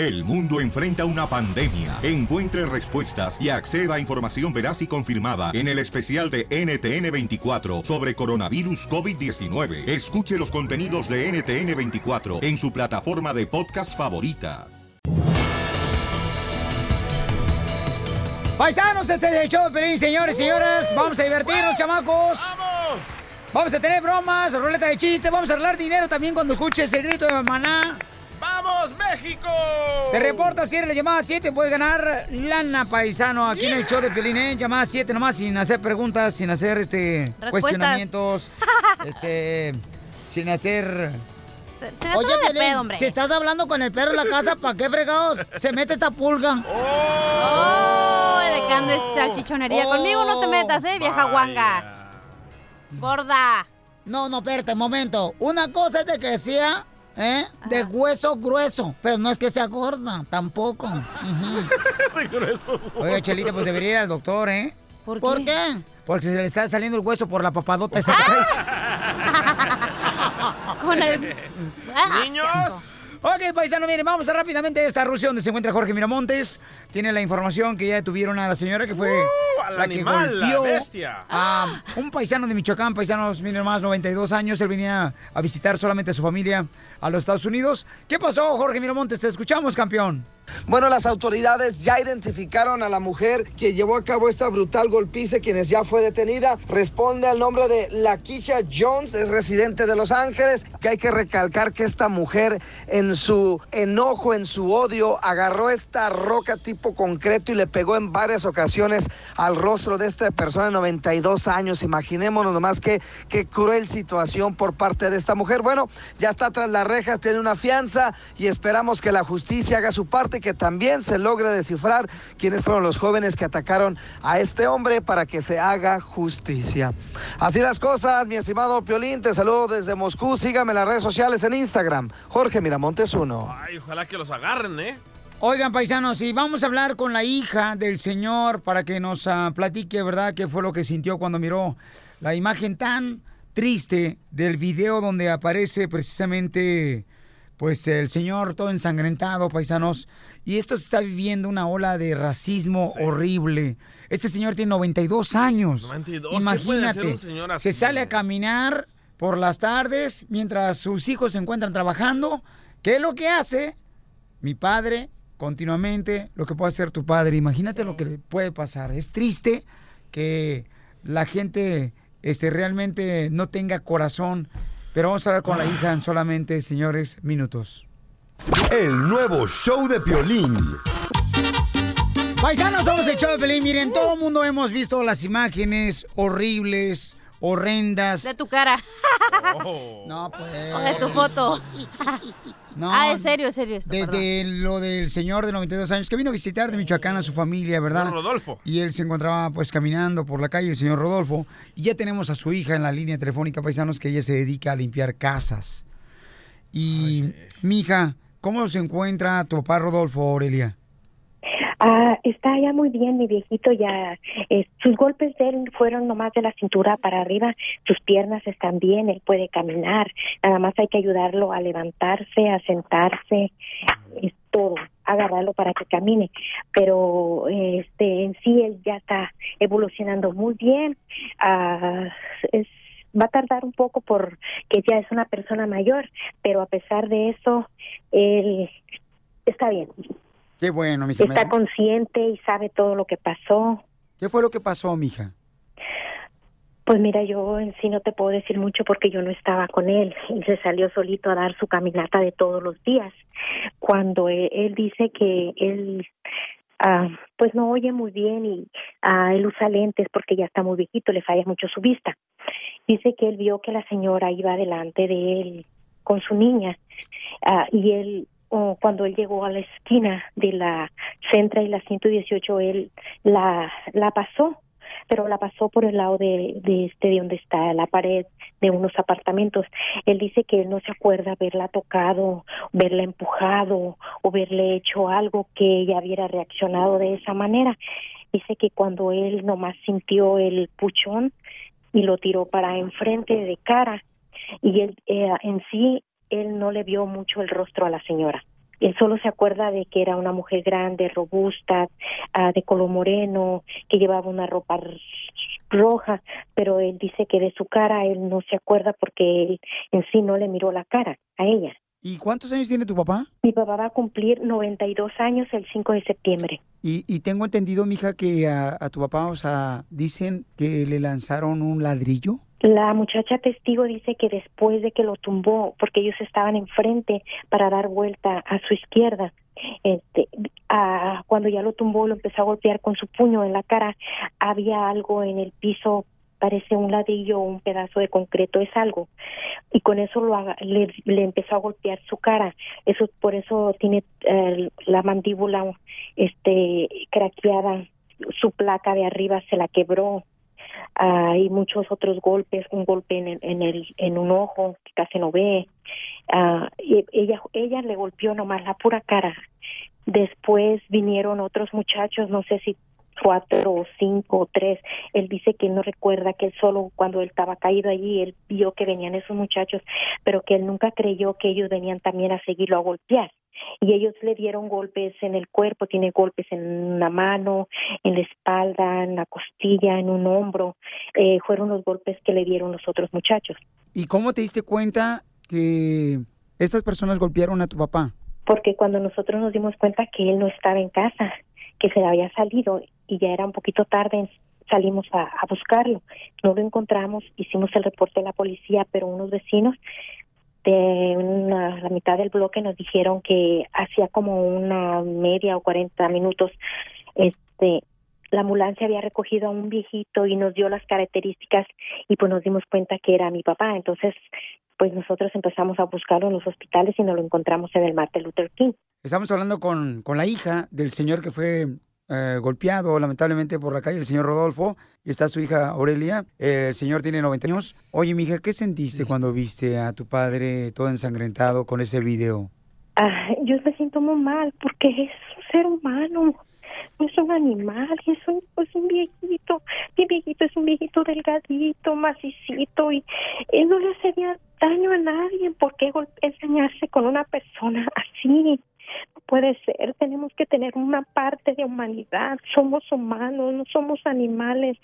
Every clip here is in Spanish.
El mundo enfrenta una pandemia. Encuentre respuestas y acceda a información veraz y confirmada en el especial de NTN24 sobre coronavirus COVID-19. Escuche los contenidos de NTN24 en su plataforma de podcast favorita. Paisanos, este es el show de Pelín, señores y señoras. Vamos a divertirnos, chamacos. ¡Vamos! Vamos a tener bromas, ruleta de chiste, vamos a arreglar dinero también cuando escuches el grito de maná. ¡Vamos, México! Te reporta si eres la llamada 7, puedes ganar lana paisano aquí en el show de Pelín, ¿eh? Llamada 7 nomás, sin hacer preguntas, sin hacer este Respuestas. cuestionamientos, este, sin hacer... Se, se de Piolín, pedo, hombre. si estás hablando con el perro en la casa, ¿para qué fregados? Se mete esta pulga. Oh, de que andes salchichonería. Conmigo no te metas, eh, vieja guanga. Gorda. No, no, espérate, momento. Una cosa es de que sea, ¿eh? De hueso grueso, pero no es que sea gorda, tampoco. Ujú. Oiga, Chelita, pues debería ir al doctor, ¿eh? ¿Por qué? Porque se le está saliendo el hueso por la papadota esa. Con el... Ah, ¡Niños! Ok, paisano, miren, vamos a rápidamente a esta Rusia donde se encuentra Jorge Miramontes. Tiene la información que ya detuvieron a la señora que fue Uh, al la que animal, la golpeó bestia. a un paisano de Michoacán, paisanos, miren más, 92 años. Él venía a visitar solamente a su familia a los Estados Unidos. ¿Qué pasó, Jorge Miramontes? Te escuchamos, campeón. Bueno, las autoridades ya identificaron a la mujer que llevó a cabo esta brutal golpiza, quienes ya fue detenida. Responde al nombre de Lakeisha Jones, es residente de Los Ángeles, que hay que recalcar que esta mujer en su enojo, en su odio, agarró esta roca tipo concreto y le pegó en varias ocasiones al rostro de esta persona de 92 años. Imaginémonos nomás qué, qué cruel situación por parte de esta mujer. Bueno, ya está tras las rejas, tiene una fianza y esperamos que la justicia haga su parte, que también se logre descifrar quiénes fueron los jóvenes que atacaron a este hombre para que se haga justicia. Así las cosas, mi estimado Piolín, te saludo desde Moscú. Sígame en las redes sociales en Instagram, Jorge Miramontes 1. Ay, ojalá que los agarren, ¿eh? Oigan, paisanos, y vamos a hablar con la hija del señor para que nos ah, platique, ¿verdad?, qué fue lo que sintió cuando miró la imagen tan triste del video donde aparece precisamente, pues, el señor todo ensangrentado, paisanos. Y esto se está viviendo una ola de racismo horrible. Este señor tiene 92 años. 92, ¿qué puede hacer Imagínate, un señor así, se sale a caminar por las tardes mientras sus hijos se encuentran trabajando. ¿Qué es lo que hace? mi padre continuamente lo que puede hacer tu padre. Imagínate lo que le puede pasar. Es triste que la gente este, realmente no tenga corazón. Pero vamos a hablar con la hija en solamente, señores, minutos. El nuevo show de Piolín. Paisanos, somos el show de Pelín. Miren, todo el mundo hemos visto las imágenes horribles, horrendas. De tu cara. No, pues. O de tu foto. No, ah, es serio, es serio esto, de, de lo del señor de 92 años que vino a visitar de Michoacán a su familia, ¿verdad? Don Rodolfo. Y él se encontraba pues caminando por la calle, el señor Rodolfo. Y ya tenemos a su hija en la línea telefónica, paisanos, que ella se dedica a limpiar casas. Y, mija, ¿cómo se encuentra tu papá Rodolfo, Aurelia? Ah, está ya muy bien, mi viejito ya. eh, sus golpes de él fueron nomás de la cintura para arriba. Sus piernas están bien, él puede caminar. Nada más hay que ayudarlo a levantarse, a sentarse, es todo, agarrarlo para que camine. Pero este, en sí él ya está evolucionando muy bien. Ah, es va a tardar un poco porque ya es una persona mayor, pero a pesar de eso, él está bien. Qué bueno, mija. Está consciente y sabe todo lo que pasó. ¿Qué fue lo que pasó, mija? Pues mira, yo en sí no te puedo decir mucho porque yo no estaba con él. Él se salió solito a dar su caminata de todos los días. Cuando él, él dice que él, ah, pues no oye muy bien y ah, él usa lentes porque ya está muy viejito, le falla mucho su vista. Dice que él vio que la señora iba delante de él con su niña ah, y él cuando él llegó a la esquina de la Centra y la 118 él la la pasó pero la pasó por el lado de, de este de donde está la pared de unos apartamentos. Él dice que él no se acuerda haberla tocado, verla empujado o verle hecho algo que ella hubiera reaccionado de esa manera. Dice que cuando él nomás sintió el puchón y lo tiró para enfrente de cara y él eh, en sí él no le vio mucho el rostro a la señora. Él solo se acuerda de que era una mujer grande, robusta, ah, de color moreno, que llevaba una ropa roja, pero él dice que de su cara él no se acuerda porque él en sí no le miró la cara a ella. ¿Y cuántos años tiene tu papá? Mi papá va a cumplir 92 años el 5 de septiembre. Y, y tengo entendido, mija, que a, a tu papá, o sea, dicen que le lanzaron un ladrillo. La muchacha testigo dice que después de que lo tumbó, porque ellos estaban enfrente para dar vuelta a su izquierda, este, ah, cuando ya lo tumbó, lo empezó a golpear con su puño en la cara. Había algo en el piso, parece un ladrillo o un pedazo de concreto, es algo. Y con eso lo le, le empezó a golpear su cara. Eso por eso tiene eh, la mandíbula este craqueada, su placa de arriba se la quebró Ah, y muchos otros golpes, un golpe en en el en un ojo que casi no ve. Ah, ella ella le golpeó nomás la pura cara. Después vinieron otros muchachos, no sé si cuatro o cinco o tres. Él dice que no recuerda que él solo cuando él estaba caído allí, él vio que venían esos muchachos, pero que él nunca creyó que ellos venían también a seguirlo a golpear. Y ellos le dieron golpes en el cuerpo, tiene golpes en la mano, en la espalda, en la costilla, en un hombro. Eh, fueron los golpes que le dieron los otros muchachos. ¿Y cómo te diste cuenta que estas personas golpearon a tu papá? porque cuando nosotros nos dimos cuenta que él no estaba en casa, que se había salido y ya era un poquito tarde, salimos a, buscarlo. No lo encontramos, hicimos el reporte a la policía, pero unos vecinos de una, la mitad del bloque nos dijeron que hacía como una media o 40 minutos este la ambulancia había recogido a un viejito y nos dio las características y pues nos dimos cuenta que era mi papá. Entonces, pues nosotros empezamos a buscarlo en los hospitales y nos lo encontramos en el Martin Luther King. Estamos hablando con, con la hija del señor que fue eh, golpeado lamentablemente por la calle, el señor Rodolfo, y está su hija Aurelia. El señor tiene 90 años. Oye, mija, ¿qué sentiste cuando viste a tu padre todo ensangrentado con ese video? Ah, yo me siento muy mal porque es un ser humano, no es un animal, es un, es un viejito. Mi viejito es un viejito delgadito, macicito y él no le hacía daño a nadie. ¿Por qué enseñarse con una persona así? No puede ser, tenemos que tener una parte de humanidad. Somos humanos, no somos animales.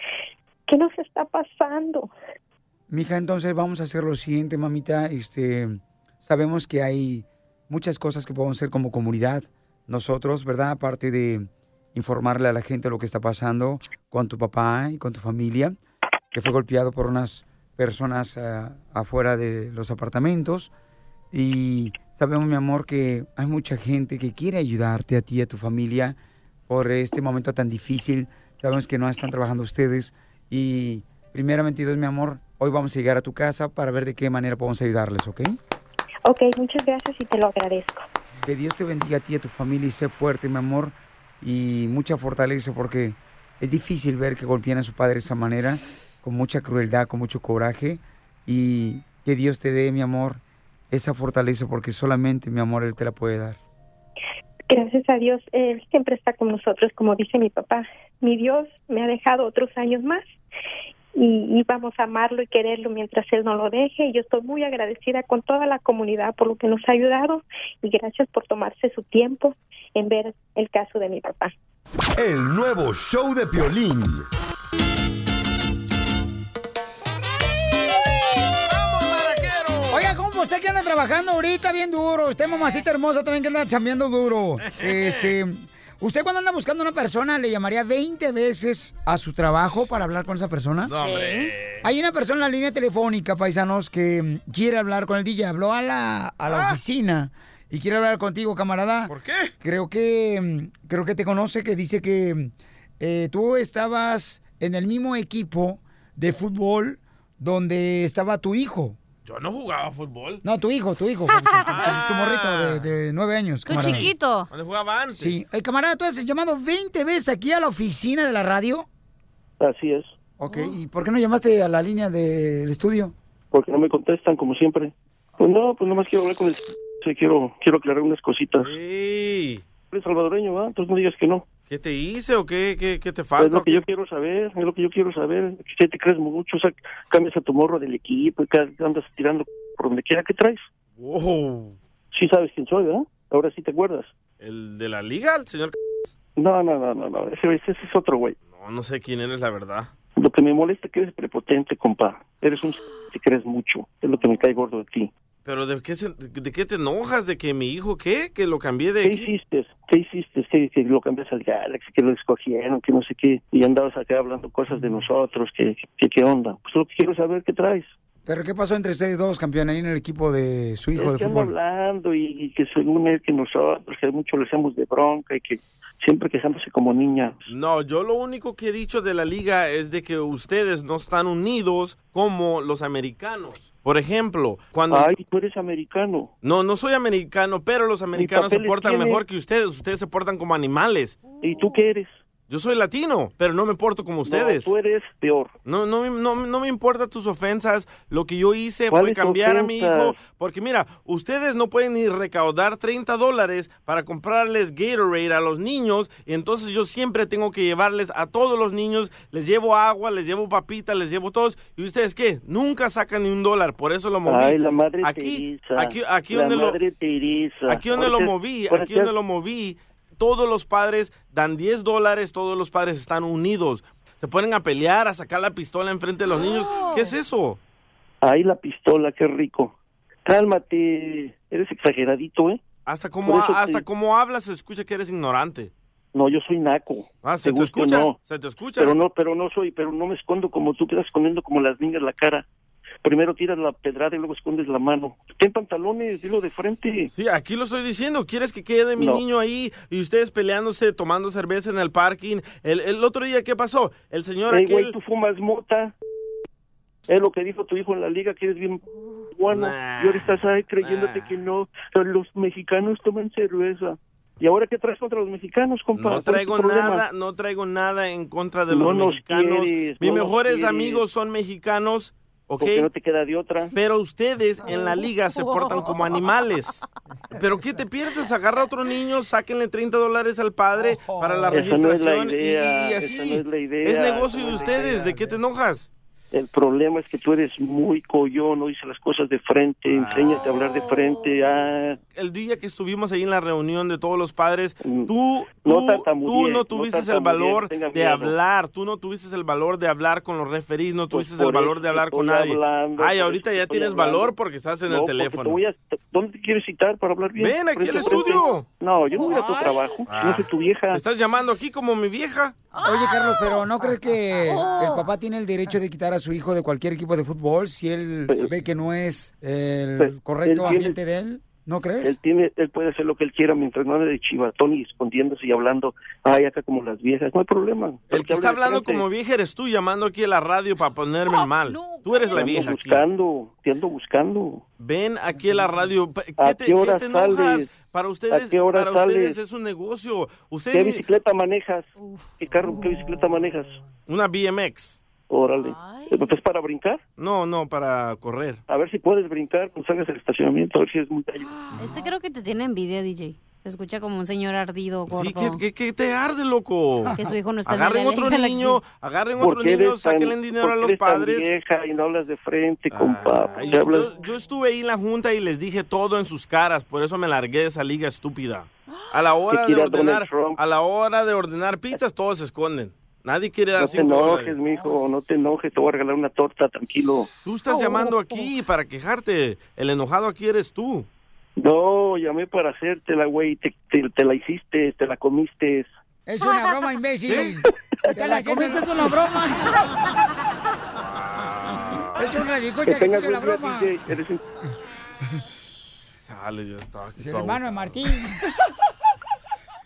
¿Qué nos está pasando? Mija, entonces vamos a hacer lo siguiente, mamita. Este, sabemos que hay muchas cosas que podemos hacer como comunidad. Nosotros, ¿verdad? Aparte de informarle a la gente lo que está pasando con tu papá y con tu familia, que fue golpeado por unas personas ah, afuera de los apartamentos. Y sabemos, mi amor, que hay mucha gente que quiere ayudarte a ti y a tu familia por este momento tan difícil. Sabemos que no están trabajando ustedes. Y primeramente, Dios, mi amor, hoy vamos a llegar a tu casa para ver de qué manera podemos ayudarles, ¿ok? Ok, muchas gracias y te lo agradezco. Que Dios te bendiga a ti y a tu familia y sé fuerte, mi amor, y mucha fortaleza porque es difícil ver que golpean a su padre de esa manera, con mucha crueldad, con mucho coraje, y que Dios te dé, mi amor, esa fortaleza porque solamente, mi amor, Él te la puede dar. Gracias a Dios, Él siempre está con nosotros, como dice mi papá. Mi Dios me ha dejado otros años más y, y vamos a amarlo y quererlo mientras Él no lo deje. Y yo estoy muy agradecida con toda la comunidad por lo que nos ha ayudado y gracias por tomarse su tiempo en ver el caso de mi papá. El nuevo show de Piolín. Trabajando ahorita bien duro? Usted, mamacita hermosa, también que anda chambeando duro. Este, ¿usted cuando anda buscando una persona le llamaría 20 veces a su trabajo para hablar con esa persona? Hombre. Hay una persona en la línea telefónica, paisanos, que quiere hablar con el DJ. Habló a la, a la oficina y quiere hablar contigo, camarada. ¿Por qué? Creo que, creo que te conoce, que dice que eh, tú estabas en el mismo equipo de fútbol donde estaba tu hijo. Yo no jugaba fútbol. No, tu hijo, tu hijo, tu, tu- tu morrito de, de nueve años. Tu camarada. chiquito. ¿Dónde jugaba antes? Sí. Eh, camarada, ¿tú has llamado 20 veces aquí a la oficina de la radio? Así es, Ok, ¿y por qué no llamaste a la línea del estudio? porque no me contestan como siempre. Pues no, pues nomás quiero hablar con el... sí, Quiero, quiero aclarar unas cositas. Sí. Eres salvadoreño, ¿va? Entonces no digas que no. ¿Qué te hice o qué, qué, qué te Es falta? lo o que yo quiero saber, es lo que yo quiero saber. Si te crees mucho, o sea, cambias a tu morro del equipo y andas tirando por donde quiera que traes. Wow. Sí sabes quién soy, ¿verdad? Ahora sí te acuerdas. ¿El de la liga, el señor? No, no, no, no, no. Ese, ese es otro güey. No, no sé quién eres, la verdad. Lo que me molesta es que eres prepotente, compa. Eres un si crees mucho. Es lo que me cae gordo de ti. ¿Pero de qué, se- de qué te enojas? ¿De que mi hijo qué? ¿Que lo cambié de ¿Qué aquí? hiciste? ¿Qué hiciste? Que, que lo cambias al Galaxy, que lo escogieron, que no sé qué. Y andabas acá hablando cosas de nosotros, que, que qué onda. Pues lo que quiero saber, ¿qué traes? ¿Pero qué pasó entre ustedes dos, campeón, ahí en el equipo de su hijo Es de que fútbol? hablando y, y que según él que nosotros, que mucho le hacemos de bronca y que siempre quejándose como niña. No, yo lo único que he dicho de la liga es de que ustedes no están unidos como los americanos. Por ejemplo, cuando... Ay, tú eres americano. No, no soy americano, pero los americanos se portan mejor que ustedes. Ustedes se portan como animales. ¿Y tú qué eres? Yo soy latino, pero no me porto como ustedes. No, tú eres peor. No, no, me- no, no me importa tus ofensas. Lo que yo hice ¿Cuáles fue cambiar a mi hijo. Porque mira, ustedes no pueden ni recaudar 30 dólares para comprarles Gatorade a los niños. Y entonces yo siempre tengo que llevarles a todos los niños. Les llevo agua, les llevo papita, les llevo todos. ¿Y ustedes qué? Nunca sacan ni un dólar. Por eso lo moví. Ay, la madre aquí, aquí, aquí la donde lo, madre. Aquí donde lo moví, aquí donde lo moví, todos los padres dan 10 dólares, todos los padres están unidos. Se ponen a pelear, a sacar la pistola enfrente de los niños. ¿Qué es eso? Ay, la pistola, qué rico. Cálmate, eres exageradito, ¿eh? Hasta como, te- hasta como hablas se escucha que eres ignorante. No, yo soy naco. Ah, se te escucha, no. se te escucha. Pero no, pero no soy, pero no me escondo como tú quedas escondiendo como las niñas la cara. Primero tiras la pedrada y luego escondes la mano. Ten pantalones, dilo de frente. Sí, aquí lo estoy diciendo. ¿Quieres que quede mi No. niño ahí y ustedes peleándose, tomando cerveza en el parking? El, el otro día, ¿qué pasó? El señor Ey, aquel... güey, tú fumas mota. Es lo que dijo tu hijo en la liga, que eres bien bueno. Nah, y ahora estás ahí creyéndote nah. que no. Los mexicanos toman cerveza. ¿Y ahora qué traes contra los mexicanos, compa? No ¿Cuál es tu traigo nada, no traigo nada en contra de No los nos mexicanos. quieres, Mis no mejores amigos son mexicanos, ¿ok? Porque no te queda de otra. Pero ustedes en la liga se portan como animales. ¿Pero qué te pierdes? Agarra a otro niño, sáquenle 30 dólares al padre para la Esa no es la registración y- esa así. no es la idea, Es negocio de ustedes, idea. ¿de qué te enojas? El problema es que tú eres muy collón, no dices las cosas de frente, enséñate a hablar de frente. Ah, El día que estuvimos ahí en la reunión de todos los padres, Mm. tú, No tú, tú no no tuviste el valor de hablar, tú no tuviste el valor de hablar con los referís, no Pues tuviste el valor de hablar con nadie. hablando, Ay, ahorita ya tienes hablando. valor porque estás en no, el te teléfono. voy a- ¿Dónde te quieres citar para hablar bien? Ven aquí Frente al estudio. No, yo no voy a tu trabajo, Ah. no soy tu vieja. ¿Me estás llamando aquí como mi vieja? Oye, Carlos, pero ¿no crees que el papá tiene el derecho de quitar a su hijo de cualquier equipo de fútbol si él Pero- ve que no es el Pero correcto él tiene- ambiente de él? ¿No Él crees? tiene, él puede hacer lo que él quiera mientras no ande de chivatón y escondiéndose y hablando, ay, acá como las viejas, no hay problema. El que está hablando como vieja eres tú llamando aquí a la radio para ponerme mal. Tú eres la Te vieja ando aquí. buscando, te ando buscando. Ven aquí a la radio. ¿Qué ¿A te, qué hora qué te enojas? sales? Para ustedes, ¿A qué hora para sales? ustedes es un negocio. ¿Qué Ustedes bicicleta manejas? ¿Qué carro, qué bicicleta manejas? una BMX. Órale. Ay. ¿Es para brincar? No, no, para correr. A ver si puedes brincar cuando salgas del estacionamiento, a ver si es muy gallo. Este creo que te tiene envidia, DJ. Se escucha como un señor ardido, gordo. Sí, que, que- que te arde, loco. Que su hijo no está en Agarren otro Galaxy. niño, agarren otro ¿Por qué niño, sáquenle dinero a los tan padres. vieja y no hablas de frente, compa? ¿Por Ay, qué hablas? yo, yo estuve ahí en la junta y les dije todo en sus caras, por eso me largué de esa liga estúpida. A la hora de ordenar, a la hora de ordenar pizzas, todos se esconden. Nadie quiere dar No te enojes, mijo, no te enojes, te voy a regalar una torta, tranquilo. Tú estás llamando aquí para quejarte. El enojado aquí eres tú. No, llamé para hacértela, güey, te, te, te la hiciste, te la comiste. Es una broma, imbécil. Te la comiste, es una broma. Es un Que radicocha que tengas la buen día, broma. DJ, eres un- Chale, yo estaba aquí Es el hermano de. Martín.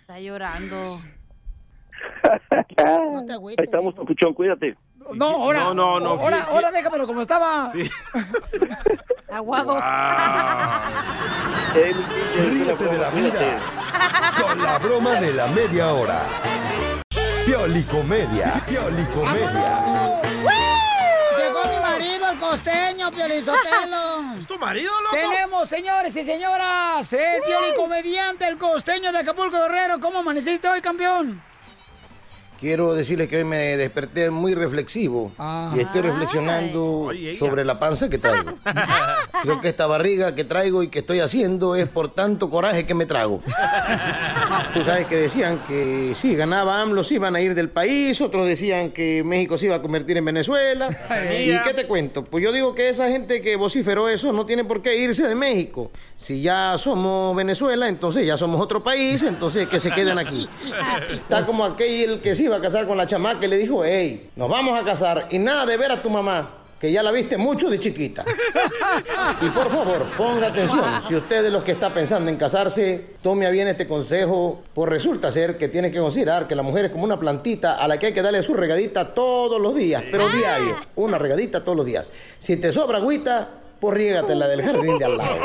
Está llorando. No te agüites. Ahí estamos, papuchón, cuídate. No, ahora. No, no, no, Ahora, ¿qué- ahora déjamelo como estaba. Sí. Aguado. Una Ríete de la vida con la broma de la media hora. Piolicomedia, piolicomedia. Llegó mi marido, el costeño, Piolizotelo. ¿Es tu marido, loco? Tenemos, señores y señoras, el pioli comediante, el costeño de Acapulco Guerrero. ¿Cómo amaneciste hoy, campeón? Quiero decirles que hoy me desperté muy reflexivo Ah. y estoy reflexionando sobre la panza que traigo. Creo que esta barriga que traigo y que estoy haciendo es por tanto coraje que me trago. Tú sabes que decían que si ganaba AMLO se iban a ir del país, otros decían que México se iba a convertir en Venezuela. ¿Y qué te cuento? Pues yo digo que esa gente que vociferó eso no tiene por qué irse de México. Si ya somos Venezuela, entonces ya somos otro país, entonces que se queden aquí. Está como aquel que se iba a casar con la chamaca y le dijo, hey, nos vamos a casar y nada de ver a tu mamá. Que ya la viste mucho de chiquita. Y por favor, ponga atención. Si usted de los que está pensando en casarse, tome a bien este consejo. Pues resulta ser que tiene que considerar que la mujer es como una plantita a la que hay que darle su regadita todos los días, pero diario. Una regadita todos los días. Si te sobra agüita, pues riégatela del jardín de al lado.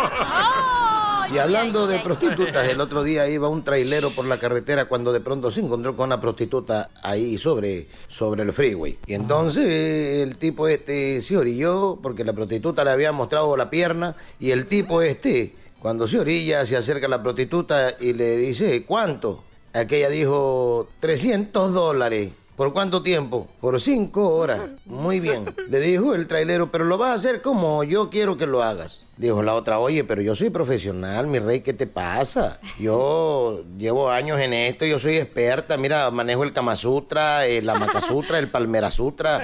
Y hablando de prostitutas, el otro día iba un trailero por la carretera cuando de pronto se encontró con una prostituta ahí sobre, sobre el freeway. Y entonces el tipo este se orilló porque la prostituta le había mostrado la pierna y el tipo este, cuando se orilla, se acerca a la prostituta y le dice, ¿cuánto? Aquella dijo, 300 dólares. ¿Por cuánto tiempo? Por cinco horas. Muy bien. Le dijo el trailero, pero lo vas a hacer como yo quiero que lo hagas. Dijo la otra, oye, pero yo soy profesional, mi rey, ¿qué te pasa? Yo llevo años en esto, yo soy experta. Mira, manejo el Kama Sutra, el Amaka Sutra, el Palmera Sutra,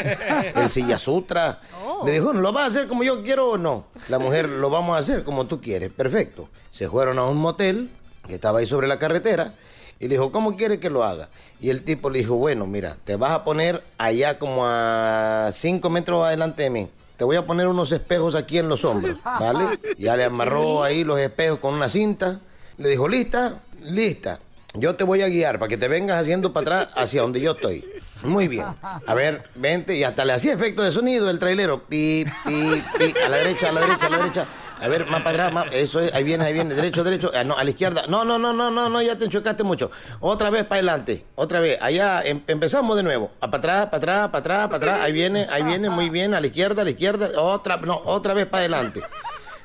el Silla Sutra. Le dijo, ¿lo vas a hacer como yo quiero o no? La mujer, lo vamos a hacer como tú quieres. Perfecto. Se fueron a un motel que estaba ahí sobre la carretera. Y le dijo, ¿cómo quiere que lo haga? Y el tipo le dijo, bueno, mira, te vas a poner allá como a cinco metros adelante de mí. Te voy a poner unos espejos aquí en los hombros, ¿vale? Ya le amarró ahí los espejos con una cinta. Le dijo, ¿lista? Lista. Yo te voy a guiar para que te vengas haciendo para atrás hacia donde yo estoy. Muy bien. A ver, vente. Y hasta le hacía efecto de sonido el trailero. Pi, pi, pi. A la derecha, a la derecha, a la derecha. A ver, más para atrás. Eso es, ahí viene, ahí viene. Derecho, derecho. Ah, no, a la izquierda. No, no, no, no, no, no, ya te chocaste mucho. Otra vez para adelante. Otra vez. Allá em- empezamos de nuevo. A para atrás, para atrás, para atrás, para atrás. Ahí viene, ahí viene, muy bien. A la izquierda, a la izquierda. Otra, no, otra vez para adelante.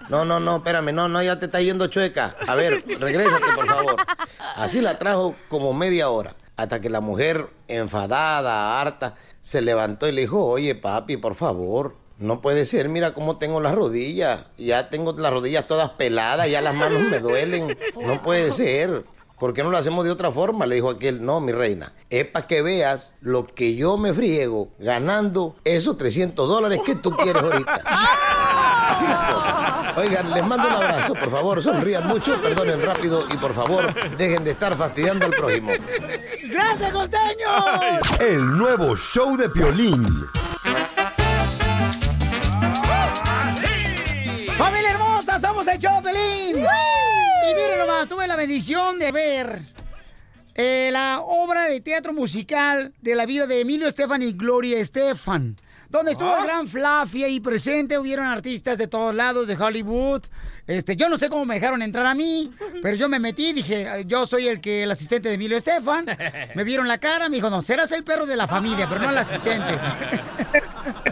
No, no, no, espérame, no, no, ya te está yendo chueca. A ver, regrésate, por favor. Así la trajo como media hora, hasta que la mujer, enfadada, harta, se levantó y le dijo, oye, papi, por favor, no puede ser, mira cómo tengo las rodillas. Ya tengo las rodillas todas peladas, ya las manos me duelen. No puede ser. ¿Por qué no lo hacemos de otra forma? Le dijo aquel, no, mi reina. Es para que veas lo que yo me friego ganando esos 300 dólares que tú quieres ahorita. Así las cosas. Oigan, les mando un abrazo, por favor, sonrían mucho, perdonen rápido y por favor, dejen de estar fastidiando al prójimo. ¡Gracias, costeño! El nuevo show de Piolín. ¡Somos el Chopelín! Y miren nomás, tuve la bendición de ver eh, la obra de teatro musical de la vida de Emilio Estefan y Gloria Estefan. Donde estuvo el gran Fluffy ahí presente, hubieron artistas de todos lados, de Hollywood. Este, yo no sé cómo me dejaron entrar a mí, pero yo me metí, dije, yo soy el que el asistente de Emilio Estefan. Me vieron la cara, me dijo, no, serás el perro de la familia, pero no el asistente.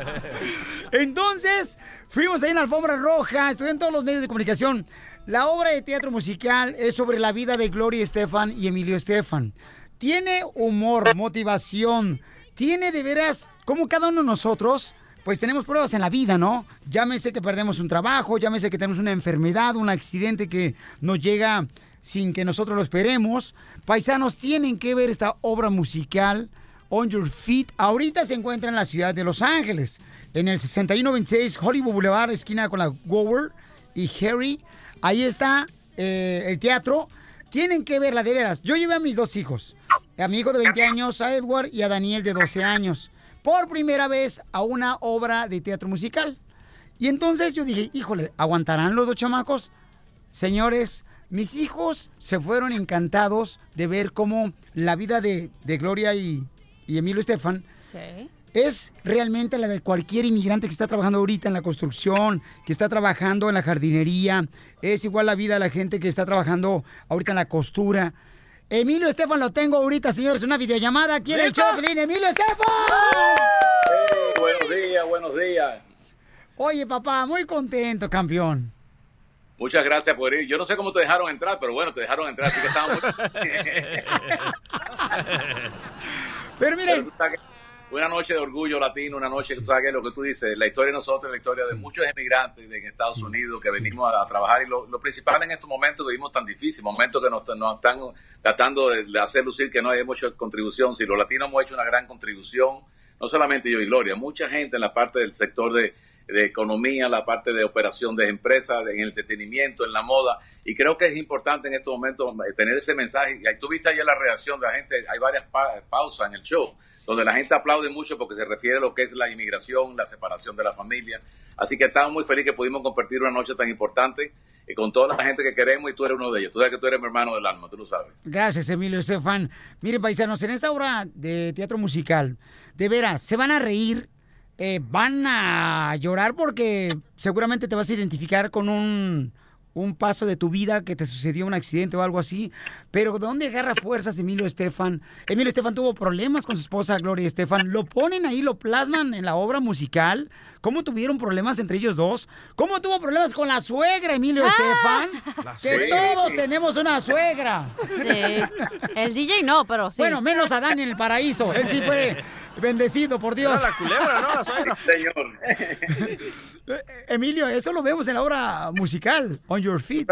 Entonces, fuimos ahí en alfombra roja, estuvieron todos los medios de comunicación. La obra de teatro musical es sobre la vida de Gloria Estefan y Emilio Estefan. Tiene humor, motivación, tiene de veras, como cada uno de nosotros, pues tenemos pruebas en la vida, ¿no? Llámese que perdemos un trabajo, llámese que tenemos una enfermedad, un accidente que nos llega sin que nosotros lo esperemos. Paisanos, tienen que ver esta obra musical, On Your Feet. Ahorita se encuentra en la ciudad de Los Ángeles, en el 6126 Hollywood Boulevard, esquina con la Gower y Harry. Ahí está eh, el teatro. Tienen que verla, de veras. Yo llevé a mis dos hijos, a mi hijo de 20 años, a Edward, y a Daniel de 12 años, por primera vez a una obra de teatro musical. Y entonces yo dije, híjole, ¿aguantarán los dos chamacos? Señores, mis hijos se fueron encantados de ver cómo la vida de, Gloria y, y Emilio Estefan Sí. Es realmente la de cualquier inmigrante que está trabajando ahorita en la construcción, que está trabajando en la jardinería. Es igual la vida de la gente que está trabajando ahorita en la costura. Emilio Estefan lo tengo ahorita, señores, una videollamada. ¿Quiere el. Choplin? ¡Emilio Estefan! buenos días, buenos días. Oye, papá, muy contento, campeón. Muchas gracias por ir. Yo no sé cómo te dejaron entrar, pero bueno, te dejaron entrar, así que estábamos... Pero que una noche de orgullo latino, una noche, tú sabes que lo que tú dices, la historia de nosotros, la historia de muchos emigrantes en Estados Unidos que venimos a, a trabajar y lo, lo principal en estos momentos que vivimos tan difíciles, momentos que nos, nos están tratando de, hacer lucir que no hemos hecho contribución, si los latinos hemos hecho una gran contribución, no solamente yo y Gloria, mucha gente en la parte del sector de, de economía, la parte de operación de empresas, en el entretenimiento, en la moda. Y creo que es importante en estos momentos eh, tener ese mensaje. Y ahí tuviste ayer la reacción de la gente, hay varias pa- pausas en el show, donde la gente aplaude mucho porque se refiere a lo que es la inmigración, la separación de la familia. Así que estamos muy felices que pudimos compartir una noche tan importante eh, con toda la gente que queremos y tú eres uno de ellos. Tú sabes que tú eres mi hermano del alma, tú lo sabes. Gracias, Emilio Estefan. Miren, paisanos, en esta obra de teatro musical, de veras, se van a reír, eh, van a llorar porque seguramente te vas a identificar con un, un paso de tu vida que te sucedió un accidente o algo así. Pero ¿de dónde agarra fuerzas Emilio Estefan? Emilio Estefan tuvo problemas con su esposa Gloria Estefan. Lo ponen ahí, lo plasman en la obra musical. ¿Cómo tuvieron problemas entre ellos dos? ¿Cómo tuvo problemas con la suegra Emilio Estefan? La Que todos tenemos una suegra. Sí. El DJ no, pero sí. Bueno, menos a Dani en el paraíso. Él sí fue bendecido por Dios. Era la culebra, ¿no? La suegra. Señor. Emilio, eso lo vemos en la obra musical, On Your Feet.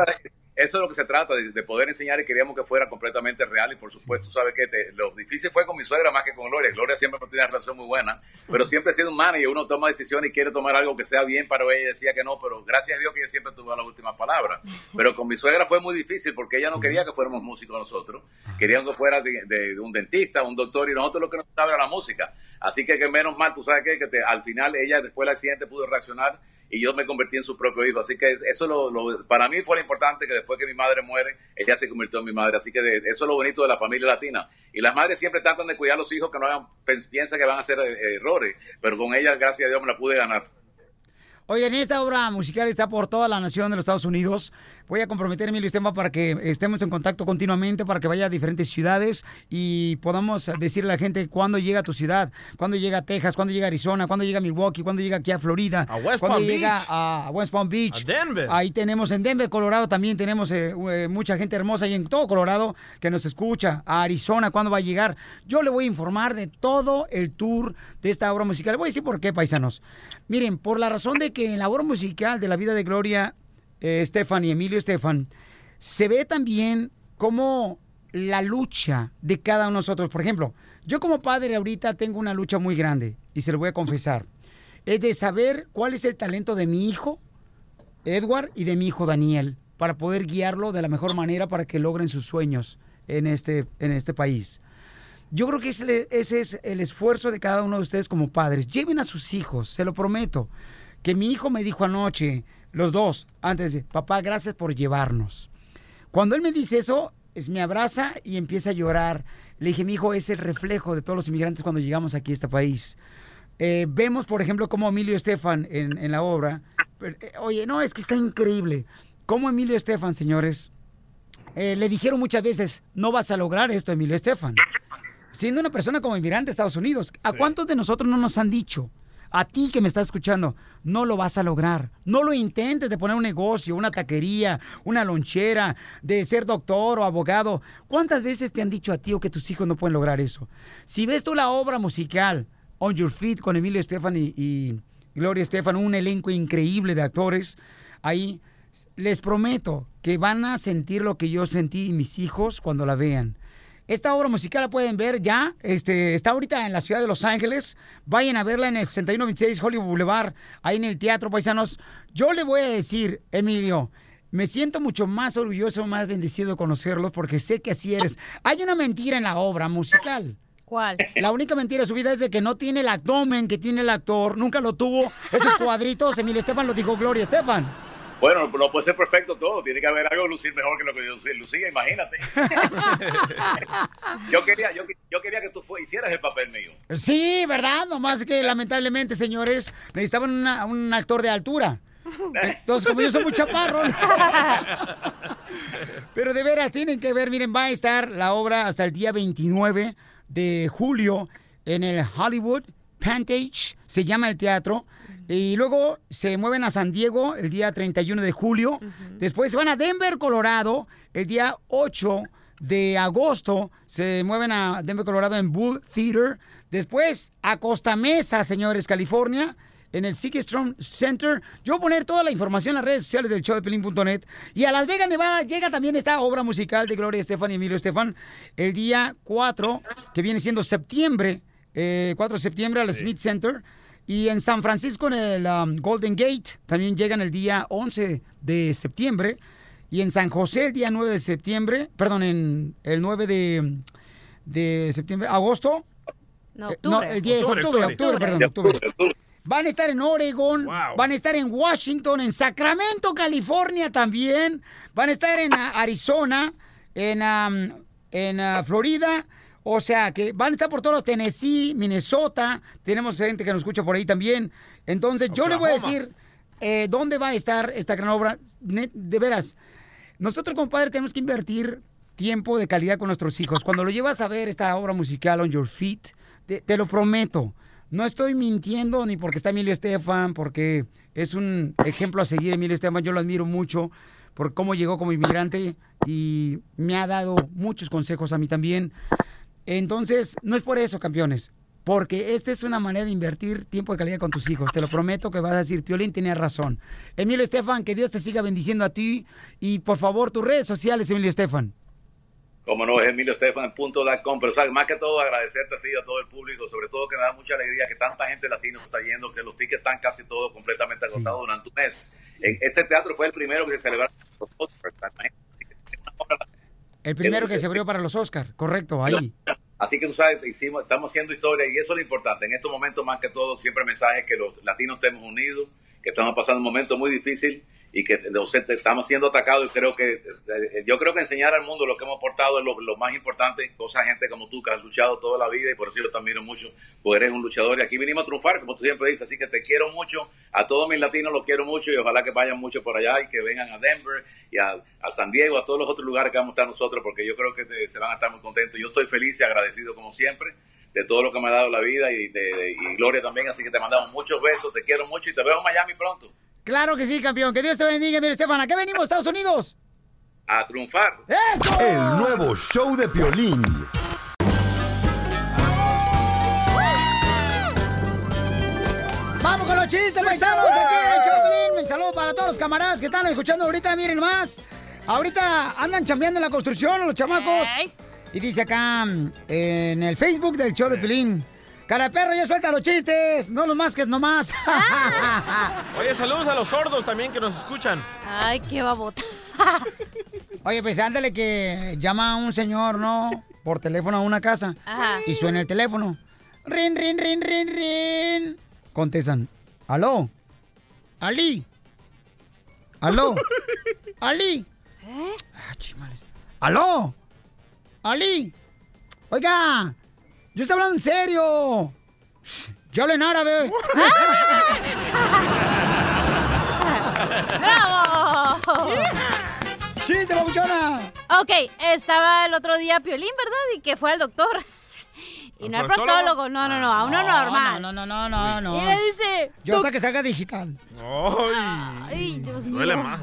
Eso es lo que se trata, de, de poder enseñar y queríamos que fuera completamente real y por supuesto, ¿sabes qué? Te- lo difícil fue con mi suegra más que con Gloria. Gloria siempre tenido una relación muy buena, pero siempre he sido un manager, uno toma decisiones y quiere tomar algo que sea bien para ella decía que no, pero gracias a Dios que ella siempre tuvo la última palabra. Pero con mi suegra fue muy difícil porque ella no quería que fuéramos músicos nosotros, querían que fuera de, de un dentista, un doctor y nosotros lo que nos gustaba era la música. Así que, que menos mal, tú sabes qué? que te- al final ella después del accidente pudo reaccionar y yo me convertí en su propio hijo. Así que es- eso lo, lo- para mí fue lo importante que después que mi madre muere, ella se convirtió en mi madre. Así que de- eso es lo bonito de la familia latina. Y las madres siempre tratan de cuidar a los hijos que no hagan, piensan que van a hacer eh, errores, pero con ella, gracias a Dios, me la pude ganar. Oigan, esta obra musical está por toda la nación de los Estados Unidos. Voy a comprometer a Emilio Estefan para que estemos en contacto continuamente, para que vaya a diferentes ciudades y podamos decirle a la gente cuándo llega a tu ciudad, cuándo llega a Texas, cuándo llega a Arizona, cuándo llega a Milwaukee, cuándo llega aquí a Florida, A West cuándo Palm llega Beach. a West Palm Beach. A Denver. Ahí tenemos en Denver, Colorado, también tenemos eh, eh, mucha gente hermosa y en todo Colorado que nos escucha. A Arizona, ¿cuándo va a llegar? Yo le voy a informar de todo el tour de esta obra musical. Le voy a decir por qué, paisanos. Miren, por la razón de que en la obra musical de la vida de Gloria eh, Estefan y Emilio Estefan, se ve también como la lucha de cada uno de nosotros. Por ejemplo, yo como padre ahorita tengo una lucha muy grande y se lo voy a confesar. Es de saber cuál es el talento de mi hijo, Edward, y de mi hijo Daniel, para poder guiarlo de la mejor manera para que logren sus sueños en este, en este país. Yo creo que ese, ese es el esfuerzo de cada uno de ustedes como padres. Lleven a sus hijos, se lo prometo. Que mi hijo me dijo anoche, los dos, antes de, papá, gracias por llevarnos. Cuando él me dice eso, es, me abraza y empieza a llorar. Le dije, mi hijo es el reflejo de todos los inmigrantes cuando llegamos aquí a este país. Eh, vemos, por ejemplo, cómo Emilio Estefan en, en la obra. pero, eh, oye, no, es que está increíble. Cómo Emilio Estefan, señores, eh, le dijeron muchas veces, no vas a lograr esto, Emilio Estefan. Siendo una persona como inmigrante de Estados Unidos, ¿a cuántos de nosotros no nos han dicho? A ti que me estás escuchando, no lo vas a lograr. No lo intentes de poner un negocio, una taquería, una lonchera, de ser doctor o abogado. ¿Cuántas veces te han dicho a ti o que tus hijos no pueden lograr eso? Si ves tú la obra musical On Your Feet con Emilio Estefan y, Gloria Estefan, un elenco increíble de actores, ahí les prometo que van a sentir lo que yo sentí y mis hijos cuando la vean. Esta obra musical la pueden ver ya. Este, está ahorita en la ciudad de Los Ángeles. Vayan a verla en el 6126 Hollywood Boulevard, ahí en el Teatro Paisanos. Yo le voy a decir, Emilio, me siento mucho más orgulloso, más bendecido de conocerlos porque sé que así eres. Hay una mentira en la obra musical. ¿Cuál? La única mentira de su vida es de que no tiene el abdomen que tiene el actor, nunca lo tuvo. Esos cuadritos, Emilio Estefan lo dijo Gloria Estefan. Bueno, no puede ser perfecto todo, tiene que haber algo lucir mejor que lo que yo lucía, imagínate. yo, quería, yo, yo quería que tú hicieras el papel mío. Sí, ¿verdad? Nomás que lamentablemente, señores, necesitaban una- un actor de altura. Entonces, como yo soy muy chaparro. Pero de veras, tienen que ver, miren, va a estar la obra hasta el día 29 de julio en el Hollywood Pantage, se llama el teatro. Y luego se mueven a San Diego el día 31 de julio. Después se van a Denver, Colorado, el día 8 de agosto se mueven a Denver, Colorado en Bull Theater. Después a Costa Mesa, señores, California, en el Strong Center. Yo voy a poner toda la información en las redes sociales del show de Pelín.net. Y a Las Vegas, Nevada, llega también esta obra musical de Gloria Estefan y Emilio Estefan el día 4, que viene siendo septiembre, eh, 4 de septiembre al Smith Center. Y en San Francisco, en el um, Golden Gate, también llegan el día 11 de septiembre. Y en San José el día 9 de septiembre, perdón, en el 9 de, de septiembre, agosto. No, Eh, octubre. el 10 es octubre, octubre, perdón, octubre. Van a estar en Oregon, Wow. van a estar en Washington, en Sacramento, California también, van a estar en ah, Arizona, en, am, en ah, Florida, o sea que van a estar por todos los Tennessee, Minnesota, tenemos gente que nos escucha por ahí también. Entonces yo le voy a decir eh, dónde va a estar esta gran obra, de veras. Nosotros, compadre, tenemos que invertir tiempo de calidad con nuestros hijos. Cuando lo llevas a ver esta obra musical On Your Feet, te, te lo prometo. No estoy mintiendo ni porque está Emilio Estefan, porque es un ejemplo a seguir Emilio Estefan. Yo lo admiro mucho por cómo llegó como inmigrante y me ha dado muchos consejos a mí también. Entonces, no es por eso, campeones. Porque esta es una manera de invertir tiempo de calidad con tus hijos. Te lo prometo que vas a decir, Piolín tenía razón. Emilio Estefan, que Dios te siga bendiciendo a ti. Y por favor, tus redes sociales, Emilio Estefan. Como no, es emiliostefan.com, pero ¿sabes? más que todo agradecerte a ti y a todo el público, sobre todo que me da mucha alegría que tanta gente latina está yendo, que los tickets están casi todos completamente agotados durante un mes. Este teatro fue el primero que se Oscars, El primero que se abrió para los Oscars, correcto, ahí. Así que tú sabes, hicimos, estamos haciendo historia y eso es lo importante. En estos momentos, más que todo, siempre el mensaje es que los latinos estemos unidos, que estamos pasando un momento muy difícil y que estamos siendo atacados y creo que eh, yo creo que enseñar al mundo lo que hemos aportado es lo, más importante, cosa gente como tú que has luchado toda la vida y por eso yo te admiro mucho, porque eres un luchador. Y aquí vinimos a triunfar, como tú siempre dices, así que te quiero mucho, a todos mis latinos los quiero mucho y ojalá que vayan mucho por allá y que vengan a Denver y a, San Diego, a todos los otros lugares que vamos a estar nosotros, porque yo creo que te- se van a estar muy contentos. Yo estoy feliz y agradecido como siempre de todo lo que me ha dado la vida y, de- y Gloria también, así que te mandamos muchos besos, te quiero mucho y te veo en Miami pronto, Claro que sí, campeón. Que Dios te bendiga, Emilio Estefan. ¿A qué venimos, Estados Unidos? a triunfar. ¡Eso! El nuevo show de Piolín. Vamos con los chistes, paisanos. Aquí en el Choplin. Un saludo para todos los camaradas que están escuchando ahorita. Miren más. Ahorita andan chambeando en la construcción los chamacos. Y dice acá mm, en el Facebook del show de Pilín. Cara de perro, ya suelta los chistes. No los masques nomás. Oye, saludos a los sordos también que nos escuchan. Ay, qué babota. Oye, pues ándale que llama a un señor, ¿no? Por teléfono a una casa. Ajá. Y suena el teléfono. Rin, rin, rin, rin, rin. Contestan. ¿Aló? ¿Ali? ¿Aló? ¿Ali? ¿Eh? Ah, chimales. ¿Aló? ¿Ali? Oiga, yo estoy hablando en serio. Yo hablo en árabe. ¡Bravo! ¡Chiste, babuchona! Ok, estaba el otro día Piolín, ¿verdad? Y que fue al doctor. Y no al proctólogo? no, no, no, a uno normal. No, no, no, no, no. Y le dice... Yo hasta "Doc- que salga digital. Ay, Dios mío. Duele más.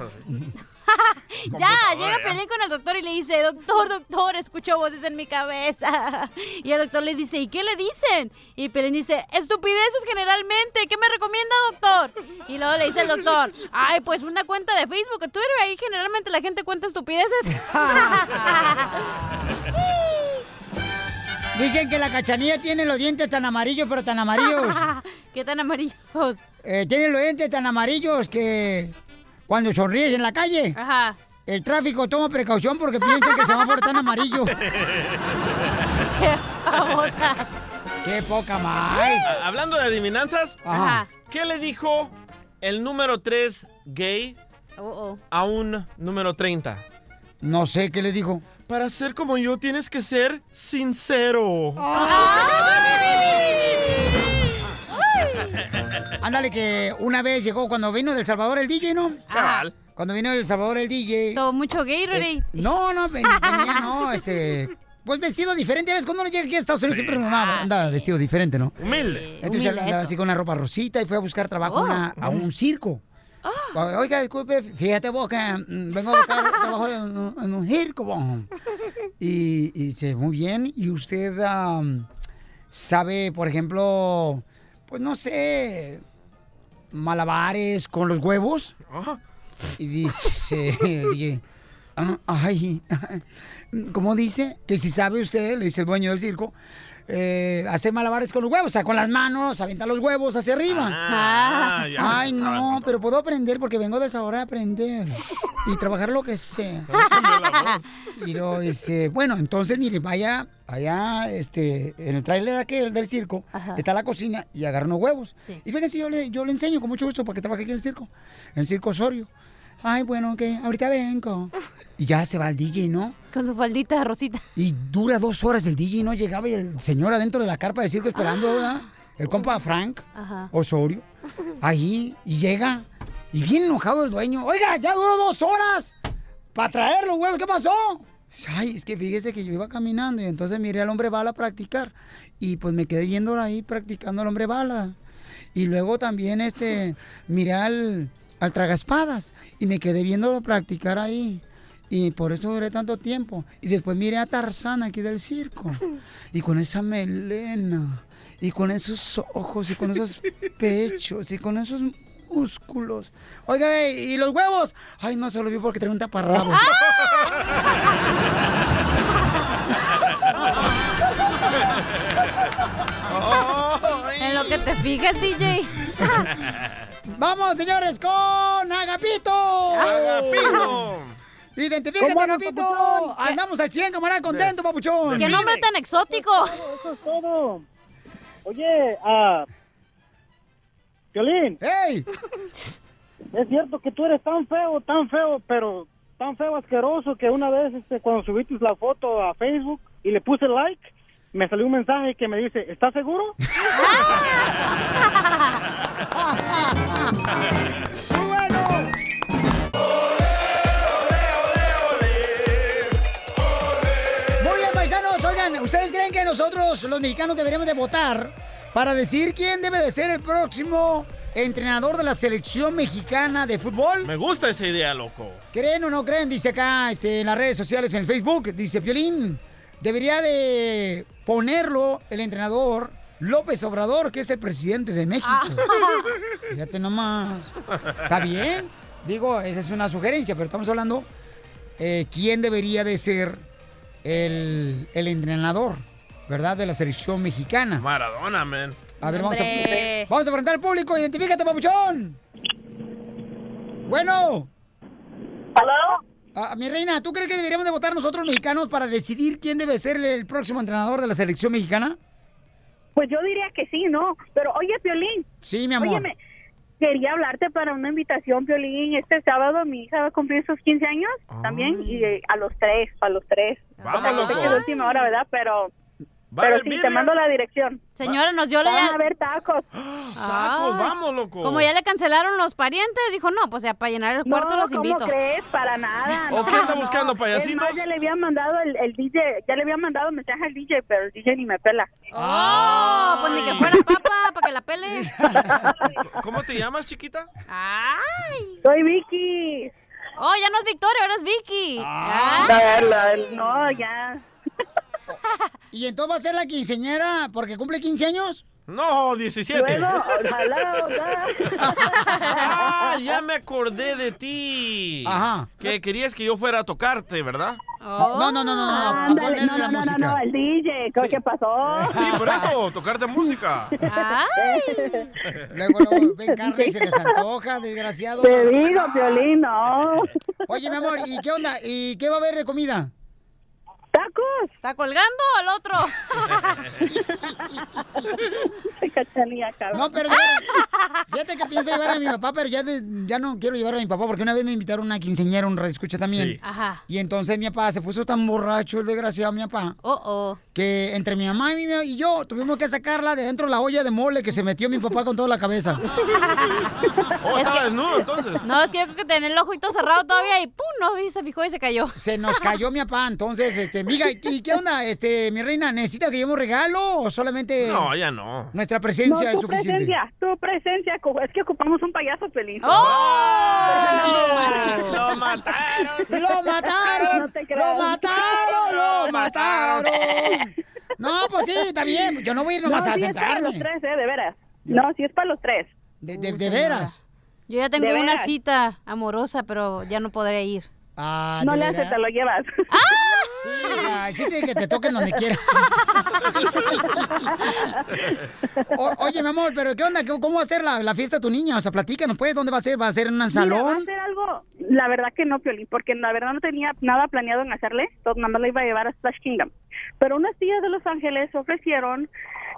Ya, llega. Pelín con el doctor y le dice, doctor, doctor, escucho voces en mi cabeza. Y el doctor le dice, ¿y qué le dicen? Y Pelín dice, estupideces generalmente, ¿qué me recomienda, doctor? Y luego le dice el doctor, ay, pues una cuenta de Facebook o Twitter, ahí generalmente la gente cuenta estupideces. Dicen que la cachanilla tiene los dientes tan amarillos, pero tan amarillos. ¿Qué tan amarillos? Eh, tiene los dientes tan amarillos que cuando sonríes en la calle, Ajá. el tráfico toma precaución porque piensan que el semáforo está en amarillo. ¡Qué poca más! Ah, Hablando de adivinanzas, Ajá. ¿qué le dijo el número 3 gay Oh, a un número 30? No sé qué le dijo. Para ser como yo tienes que ser sincero. Ándale que una vez llegó cuando vino del Salvador el DJ, ¿no? Cabal. Cuando vino del Salvador el DJ. Todo mucho gay, Rey. No, no, ven- venía, no, este. Pues vestido diferente. ¿Ves? Cuando uno llega aquí a Estados Unidos siempre anda, anda vestido diferente, ¿no? Humilde. Entonces Humilde, andaba eso. así con una ropa rosita y fue a buscar trabajo a, Oh. una- a un circo. Oiga, disculpe, fíjate vos que mm, vengo a buscar trabajo en, un- en un circo. vos. Y, y dice, muy bien. ¿Y usted sabe, por ejemplo, pues no sé, malabares con los huevos? Y dice, "Ah, ay, ¿cómo dice? Que si sabe usted, le dice el dueño del circo, eh, hacer malabares con los huevos, o sea, con las manos, aventar los huevos hacia arriba. Ah, ya. Ay, no, pero puedo aprender porque vengo del sabor a aprender y trabajar lo que sea. Y lo dice, bueno, entonces, mire, vaya, vaya, este, en el tráiler aquel del circo, está la cocina y agarra unos huevos. Y venga, si yo le, yo le enseño con mucho gusto para que trabaje aquí en el circo, en el circo Osorio. Ay, bueno, ok, ahorita vengo. Y ya se va el DJ, ¿no? Con su faldita rosita. Y dura dos horas el DJ, no llegaba y el señor adentro de la carpa del circo esperando, ¿verdad? El compa Frank Ajá. Osorio. Ahí, y llega, y bien enojado el dueño. Oiga, ya duró dos horas para traerlo, güey, ¿qué pasó? Ay, es que fíjese que yo iba caminando y entonces miré al hombre bala practicar. Y pues me quedé viéndolo ahí practicando al hombre bala. Y luego también este, miré al, al tragaspadas y me quedé viéndolo practicar ahí. Y por eso duré tanto tiempo. Y después miré a Tarzán aquí del circo. Y con esa melena. Y con esos ojos. Y con esos pechos. Y con esos músculos. Oiga, ¿y los huevos? Ay, no se lo vi porque tenía un taparrabos. En lo que te fijas, DJ. Vamos, señores, con Agapito. Agapito. Identifícate, ¿Cómo andas, Agapito. papuchón? Andamos al 100, camarada, contento, papuchón. Qué nombre tan exótico. Eso es todo. Oye, ah. Violín. ¡Ey! Es cierto que tú eres tan feo, tan feo, pero tan feo asqueroso que una vez este, cuando subiste la foto a Facebook y le puse like, me salió un mensaje que me dice, ¿estás seguro? Muy bien, paisanos. Oigan, ¿ustedes creen que nosotros, los mexicanos, deberíamos de votar para decir quién debe de ser el próximo entrenador de la selección mexicana de fútbol? Me gusta esa idea, loco. ¿Creen o no creen? Dice acá este, en las redes sociales, en el Facebook, dice Piolín, debería de ponerlo el entrenador López Obrador, que es el presidente de México. Fíjate nomás. ¿Está bien? Digo, esa es una sugerencia, pero estamos hablando eh, quién debería de ser el, el entrenador, ¿verdad? De la selección mexicana. Maradona, man. A ver, vamos a, vamos a preguntar al público. Identifícate, papuchón. Bueno. ¿Aló? mi reina, ¿tú crees que deberíamos de votar nosotros mexicanos para decidir quién debe ser el próximo entrenador de la selección mexicana? Pues yo diría que sí, ¿no? Pero oye, Piolín. Sí, mi amor. Óyeme, quería hablarte para una invitación, Piolín. Este sábado mi hija va a cumplir sus 15 años también y a los tres, a los tres. Vamos, O sea, yo sé loco. que es última hora, ¿verdad? Pero, ¿Va a pero sí, te mando la dirección. Señora, nos dio la... Van a haber tacos. Ay, vamos, loco. Como ya le cancelaron los parientes, dijo, no, pues ya para llenar el cuarto no, los ¿cómo invito. crees? Para nada. ¿O no, qué anda no. buscando, Es payasitos? más, ya le había mandado el, el DJ, ya le había mandado mensaje al DJ, pero el DJ ni me pela. Oh, pues ni que fuera papa, para que la pele. ¿Cómo te llamas, chiquita? Ay. Soy Vicky. Oh, ya no es Victoria, ahora es Vicky. Ah. La- la- no, ya. ¿Y entonces va a ser la quinceñera porque cumple 15 años? No, 17. Luego, ojalá, ojalá. ah, ya me acordé de ti. Ajá. Que querías que yo fuera a tocarte, ¿verdad? No, no, no, no, no. No, la no, no, no, música. no, el DJ, ¿qué, pasó? Sí, por eso, tocarte música. Luego, luego ven carne y se les antoja, desgraciado. Te digo, Piolín, no. Oye, mi amor, ¿y qué onda? ¿Y qué va a haber de comida? ¿Tacos? ¿Está colgando al otro? No, pero veras, fíjate que pienso llevar a mi papá, pero ya, de- ya no quiero llevar a mi papá porque una vez me invitaron a una quinceñera, un escucha también. Sí. Ajá. Y entonces mi papá se puso tan borracho, el desgraciado mi papá. Oh, oh. Que entre mi mamá y, mi- y yo tuvimos que sacarla de dentro de la olla de mole que se metió mi papá con toda la cabeza. Oh, Es estaba que- desnudo entonces. No, es que yo creo que tenía el ojito cerrado todavía y pum, no vi, se fijó y se cayó. Se nos cayó mi papá, entonces, este, miga, ¿y qué onda, este, mi reina? ¿Necesita que llevemos regalo o solamente No, ya no. nuestra presencia no, es tu suficiente? presencia, tu presencia es que ocupamos un payaso feliz. ¡Oh! ¡Lo mataron! ¡Lo mataron! No te ¡Lo mataron! ¡Lo mataron! No, pues sí, está bien. Yo no voy a ir nomás no, a sí es para los sentarme. tres, eh, de veras. No, sí es para los tres. De, de- de veras. Yo ya tengo ¿De una cita amorosa, pero ya no podré ir. Ah, no ¿de le hace, veras? te lo llevas. Sí, hija, el chiste que te toquen donde quiera. O- oye, mi amor, pero ¿qué onda? ¿Cómo va a ser la, la fiesta de tu niña? O sea, platícanos, pues, ¿dónde va a ser? ¿Va a ser en un Mira, va salón? a ser algo, la verdad que no, Piolín, porque la verdad no tenía nada planeado en hacerle, entonces nada más la iba a llevar a Splash Kingdom. Pero unas tías de Los Ángeles se ofrecieron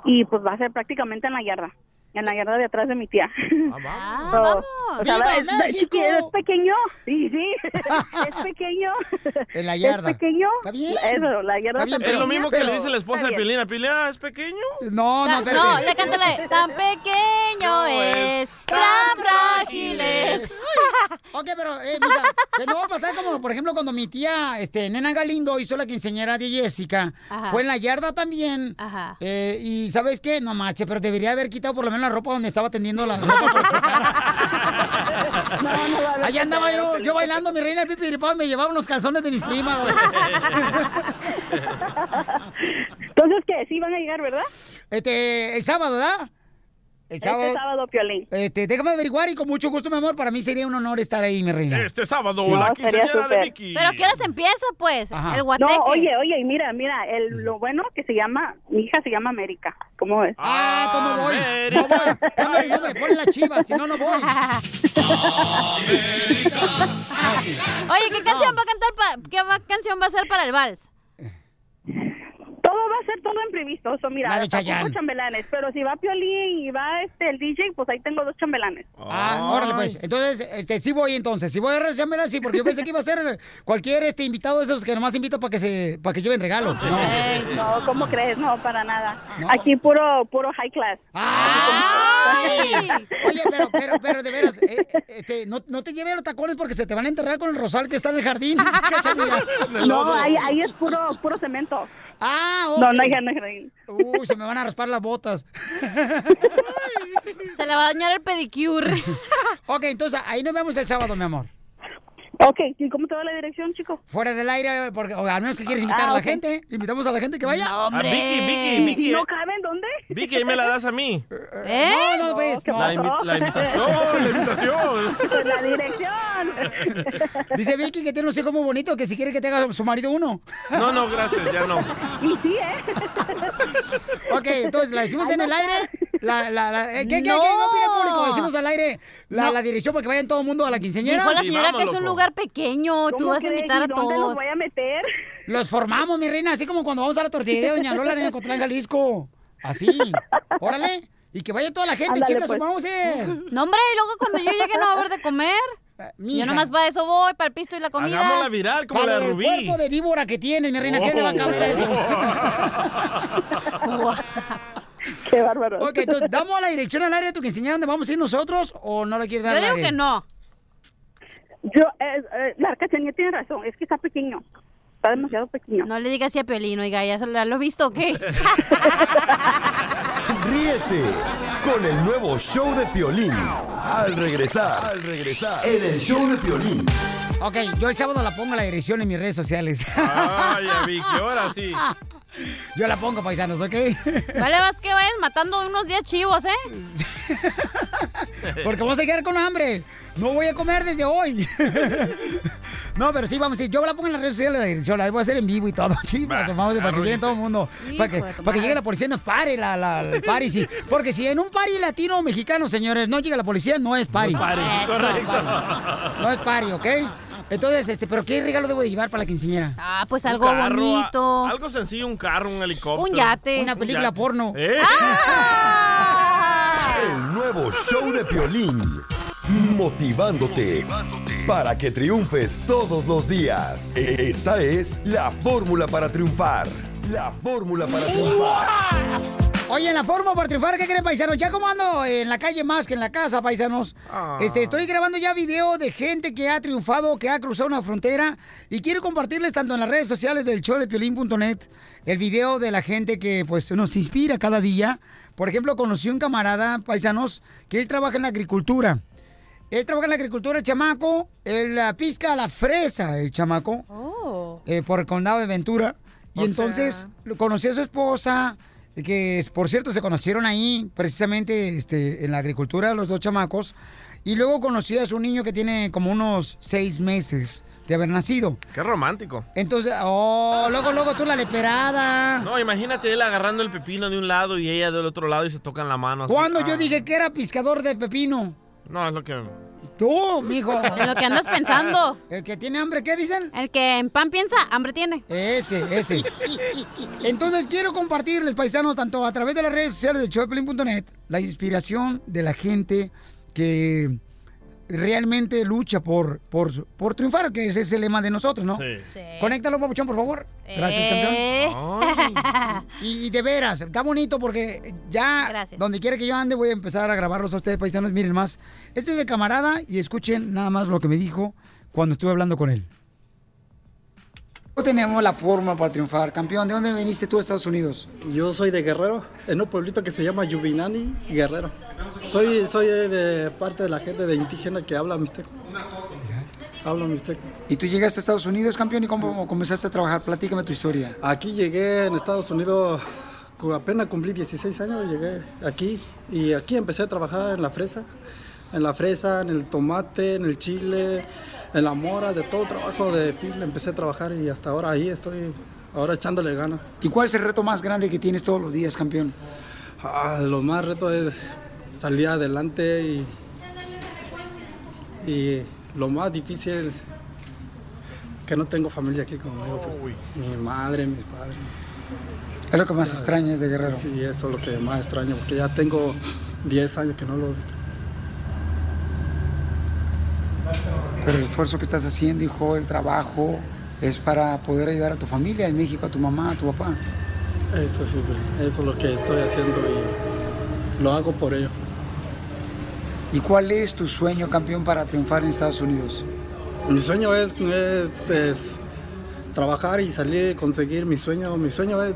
y pues va a ser prácticamente en la yarda, en la yarda de atrás de mi tía. Ah, So, vamos. o sea, ¡Viva es, México! es pequeño, sí, sí, es pequeño. En la yarda. Es pequeño. Está bien. Eso, la yarda Está bien, Es lo mismo que le dice la esposa de Está bien. Piolín. A Piolín, ah, ¿es pequeño? No, no, espérate. no, le cántale. Tan pequeño No, es, tan frágil es. Ok, pero, eh, mira, que no va a pasar como, por ejemplo, cuando mi tía, este, Nena Galindo, hizo la quinceañera de Jessica, Ajá. fue en la yarda también, Ajá. eh, y ¿sabes qué? No mache, pero debería haber quitado por lo menos la ropa donde estaba tendiendo la ropa por secar. No, no va a haber Allá andaba yo, yo bailando mi reina el pipiripao me llevaba unos calzones de mi prima. Entonces, ¿qué? Sí van a llegar, ¿verdad? Este, el sábado, ¿verdad? El sábado. Este sábado, Piolín. Este, déjame averiguar y con mucho gusto, mi amor, para mí sería un honor estar ahí, mi reina. Este sábado, Sí. la No, sería quinceañera de. Vicky. Pero ¿qué hora se empieza, pues? Ajá. El guateque. No, oye, oye, y mira, mira, el, lo bueno que se llama, mi hija se llama América. ¿Cómo ves? Ah, entonces no voy. América. No voy. Cámbiale el nombre, ponle la chiva, si no, no voy. Ah, sí. Oye, ¿qué canción va a cantar? pa- ¿Qué va- canción va a ser para el vals? Todo va a ser todo imprevisto. O mira, La Chayanne. chambelanes. Pero si va Piolín y va este el DJ, pues ahí tengo dos chambelanes. Ah, órale, pues. Entonces, este, sí voy entonces. Sí voy a rechambelar, sí, porque yo pensé que iba a ser cualquier este invitado de esos que nomás invito para que se, para que lleven regalo. No. ¿cómo crees? No, para nada. No. Aquí puro puro high class. ¡Ay! Oye, pero, pero, pero, de veras, eh, este, no, no te lleves los tacones porque se te van a enterrar con el rosal que está en el jardín. No, ahí, ahí es puro puro cemento. Ah, ok. No, no hay no hay jardín. Uy, se me van a raspar las botas. Se le va a dañar el pedicure. Ok, entonces ahí nos vemos el sábado, mi amor. Ok, ¿y cómo te va la dirección, chico? Fuera del aire, porque o al menos que quieres invitar Ah, a la ok. gente. Invitamos a la gente que vaya. No, A hombre. Vicky, Vicky, Vicky. ¿No caben dónde? Vicky, ahí me la das a mí. ¿Eh? No, no, pues. no. La, invi- la invitación, la invitación. Pues la dirección. Dice Vicky que tiene un hijo muy bonito, que si quiere que te haga su marido uno. No, no, gracias, ya no. Y sí, ¿eh? Ok, entonces la decimos Ay, en el aire. La, la, la, eh, ¿Qué, qué, qué, No. opina el público? Decimos al aire la, No. la dirección para que vayan todo el mundo a la quinceañera. Dijo la Sí, señora vamos, que es un loco. lugar pequeño. Tú ¿Cómo vas a invitar ¿Y a dónde los todos. voy a meter? Los formamos, mi reina, así como cuando vamos a la tortillería Doña Lola en Cotlán, Jalisco. Así. Órale. Y que vaya toda la gente, chicas, pues. vamos eh. No, hombre, y luego cuando yo llegue no va a haber de comer. Yo nomás para eso voy, para el pisto y la comida. Hagámosla viral como Para la de el Rubí. cuerpo de víbora que tienes, mi reina, ¿qué le va a caber a eso? Qué bárbaro. Ok, entonces, ¿damos la dirección al área de tu quinceañera donde vamos a ir nosotros o no la quieres dar Yo digo que no. Yo, eh, eh, la cachanilla tiene razón, es que está pequeño. Está demasiado pequeño. No le digas así a Piolín, oiga, ¿ya lo, he visto o qué? Ríete con el nuevo show de Piolín. Al regresar, al regresar, en el show de Piolín. Ok, yo el sábado la pongo la dirección en mis redes sociales. Ay, ya Vicky, ahora sí. Yo la pongo, paisanos, ¿ok? Vale, más que vayan matando unos días chivos, ¿eh? Porque vamos a quedar con hambre. No voy a comer desde hoy. No, pero sí, vamos a ir. Yo la pongo en las redes sociales la dirección. La voy a hacer en vivo y todo. Chivas, vamos, para que llegue todo el mundo. Para que, para que llegue la policía y nos pare la, la, el party, sí. Porque si en un party latino o mexicano, señores, no llega la policía, no es party. Pare, Eso. correcto. No es party, ¿ok? Entonces, este, ¿pero qué regalo debo de llevar para la quinceañera? Ah, pues algo carro, bonito. a- Algo sencillo, un carro, un helicóptero. Un yate. Una película yate. porno. ¿Eh? ¡Ah! El nuevo show de Piolín. Motivándote para que triunfes todos los días. Esta es la fórmula para triunfar. La fórmula para triunfar. Oye, en la forma para triunfar, ¿qué creen, paisanos? Ya como ando en la calle más que en la casa, paisanos. Ah. Este, estoy grabando ya video de gente que ha triunfado, que ha cruzado una frontera. Y quiero compartirles tanto en las redes sociales del show de Piolín.net el video de la gente que pues nos inspira cada día. Por ejemplo, conocí un camarada, paisanos, que él trabaja en la agricultura. Él trabaja en la agricultura, el chamaco. Él ah, pisca la fresa, el chamaco. Oh. eh, por el condado de Ventura. Y O entonces lo conocí a su esposa, que por cierto se conocieron ahí precisamente este, en la agricultura, los dos chamacos. Y luego conocí a su niño que tiene como unos seis meses de haber nacido. Qué romántico. Entonces, oh, luego, luego tú la leperada. No, imagínate él agarrando el pepino de un lado y ella del otro lado y se tocan la mano. así. ¿Cuándo yo Ah. dije que era piscador de pepino? No, es lo que... Tú, mijo. En lo que andas pensando. El que tiene hambre, ¿qué dicen? El que en pan piensa, hambre tiene. Ese, ese. Entonces quiero compartirles, paisanos, tanto a través de las redes sociales de Choplin.net, la inspiración de la gente que realmente lucha por, por, su- por triunfar, que ese es el lema de nosotros, ¿no? Sí. Sí. Conéctalo, papuchón, por favor. Gracias, Eh. campeón. Y, y de veras, está bonito porque ya Gracias. donde quiera que yo ande voy a empezar a grabarlos a ustedes, paisanos. Miren más. Este es el camarada y escuchen nada más lo que me dijo cuando estuve hablando con él. Tenemos la forma para triunfar. Campeón, ¿de dónde viniste tú a Estados Unidos? Yo soy de Guerrero, en un pueblito que se llama Yubinani, Guerrero. Soy, soy de parte de la gente de indígena que habla mixteco. Habla mixteco. ¿Y tú llegaste a Estados Unidos, campeón? ¿Y cómo comenzaste a trabajar? Platícame tu historia. Aquí llegué en Estados Unidos, apenas cumplí 16 años, llegué aquí y aquí empecé a trabajar en la fresa, en la fresa, en el tomate, en el chile, en la mora, de todo trabajo de fil, empecé a trabajar y hasta ahora ahí estoy, ahora echándole ganas. ¿Y cuál es el reto más grande que tienes todos los días, campeón? Ah, lo más reto es salir adelante y, y lo más difícil es que no tengo familia aquí conmigo. pues, mi madre, mis padres. Es lo que más extrañas de Guerrero. Sí, eso es lo que más extraño, porque ya tengo 10 años que no lo he visto. Pero el esfuerzo que estás haciendo, hijo, el trabajo, es para poder ayudar a tu familia en México, a tu mamá, a tu papá. Eso sí, eso es lo que estoy haciendo y lo hago por ello. ¿Y cuál es tu sueño, campeón, para triunfar en Estados Unidos? Mi sueño es, es, es trabajar y salir, conseguir mi sueño. Mi sueño es,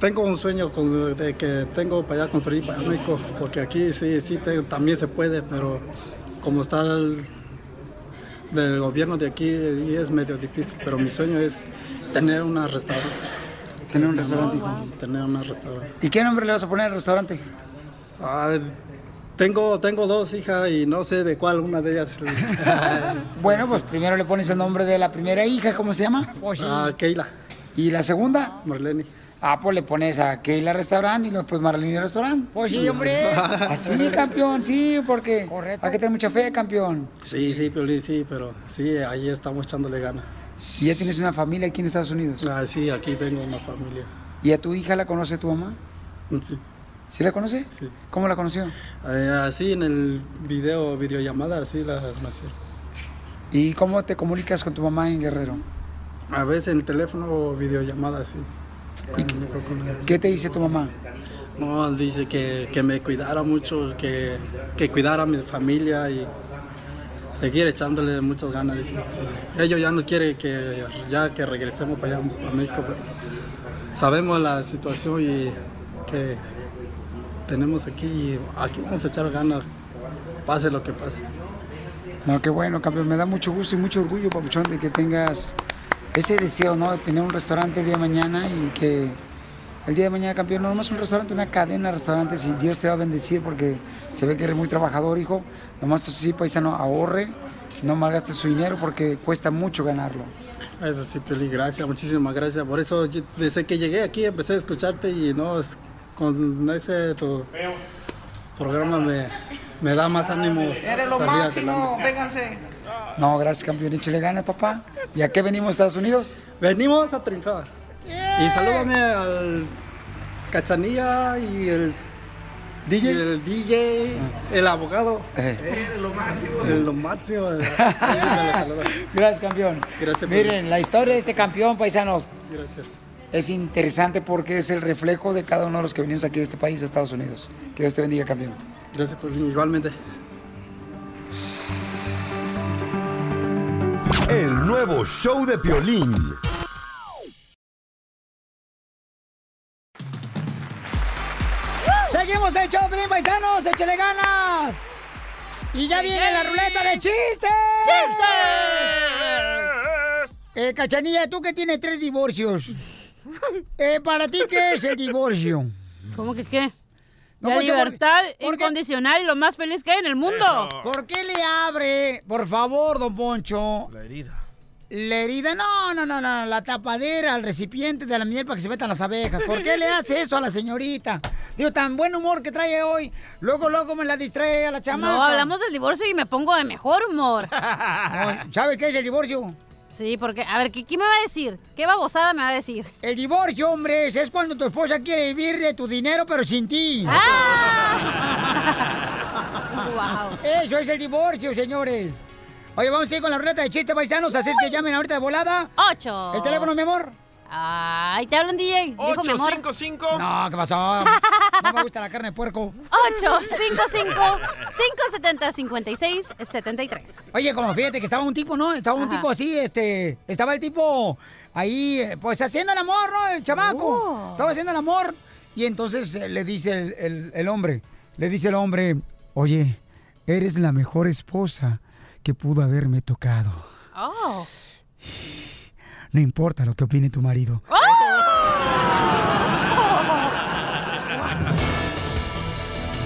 tengo un sueño con- de que tengo para allá construir para México, porque aquí sí, sí, te- también se puede, pero como está el del gobierno de aquí y es medio difícil, pero mi sueño es tener una restaurante. Tener un restaurante, hijo. Tener una restaurante. ¿Y qué nombre le vas a poner al restaurante? Ah, tengo, tengo dos hijas y no sé de cuál una de ellas. Bueno, pues primero le pones el nombre de la primera hija, ¿cómo se llama? Ah, Keila. ¿Y la segunda? Marlene. Ah, pues le pones a Keila Restaurant y después Marlene Restaurant. Pues sí, hombre. Así, campeón, sí, porque hay que tener mucha fe, campeón. Sí, sí, Piolín, sí, pero sí, ahí estamos echándole ganas. ¿Y ya tienes una familia aquí en Estados Unidos? Ah, sí, aquí tengo una familia. ¿Y a tu hija la conoce tu mamá? Sí. ¿Sí la conoce? Sí. ¿Cómo la conoció? Eh, así en el video, videollamada, así la conocí. ¿Y cómo te comunicas con tu mamá en Guerrero? A veces en el teléfono o videollamada, sí. ¿Qué te dice tu mamá? No, dice que, que me cuidara mucho, que, que cuidara a mi familia y seguir echándole muchas ganas. dice. Ellos ya nos quieren que ya que regresemos para allá a México. pues. Sabemos la situación y que tenemos aquí y aquí vamos a echar ganas, pase lo que pase. No, qué bueno, campeón. Me da mucho gusto y mucho orgullo, papuchón, de que tengas ese deseo, ¿no? De tener un restaurante el día de mañana y que el día de mañana, campeón, no nomás un restaurante, una cadena de restaurantes y Dios te va a bendecir porque se ve que eres muy trabajador, hijo. Nomás así, paisano, ahorre, no malgaste su dinero porque cuesta mucho ganarlo. Eso sí, Peli, gracias, muchísimas gracias. Por eso yo- desde que llegué aquí empecé a escucharte y no, es- con ese tu programa me, me da más ánimo. Eres lo máximo, adelante. vénganse. No, gracias, campeón. Échale ganas, papá. ¿Y a qué venimos a Estados Unidos? Venimos a triunfar. Y salúdame al Cachanilla y el DJ, el, DJ, el abogado. Eres lo máximo. El lo máximo. Gracias, campeón. Gracias, Miren, la historia de este campeón, paisanos. Gracias. es interesante porque es el reflejo de cada uno de los que venimos aquí de este país, de Estados Unidos. Que Dios te bendiga, campeón. Gracias, Piolín. Igualmente. El nuevo show de Piolín. Seguimos el show, Pelín Paisanos, échale ganas. Y ya viene la ruleta de chistes. ¡Chistes! Eh, Cachanilla, tú que tienes tres divorcios. Eh, ¿Para ti qué es el divorcio? ¿Cómo que qué? No, la Poncho, ¿por- libertad incondicional y lo más feliz que hay en el mundo. ¿Por qué le abre, por favor, don Poncho? La herida. La herida, no, no, no, no, la tapadera, el recipiente de la miel para que se metan las abejas. ¿Por qué le hace eso a la señorita? Digo, tan buen humor que trae hoy. Luego, luego me la distrae a la chamaca. No, hablamos del divorcio y me pongo de mejor humor. No, ¿Sabe qué es el divorcio? Sí, porque, a ver, ¿qué, qué me va a decir? ¿Qué babosada me va a decir? El divorcio, hombre, es cuando tu esposa quiere vivir de tu dinero, pero sin ti. wow. Eso es el divorcio, señores. Oye, vamos a ir con la ruleta de chistes paisanos, así es que llamen ahorita de volada. Ocho. ¿El teléfono, mi amor? Ay, te hablan, DJ. Dijo mi amor. 855. No, ¿qué pasó? No me gusta la carne de puerco. 855-570-5673. Oye, como fíjate que estaba un tipo, ¿no? Estaba un Ajá. tipo así, este... Estaba el tipo ahí, pues haciendo el amor, ¿no? El chamaco. Oh. Estaba haciendo el amor. Y entonces eh, le dice el, el- el hombre, le dice el hombre, oye, eres la mejor esposa que pudo haberme tocado. Oh. No importa lo que opine tu marido.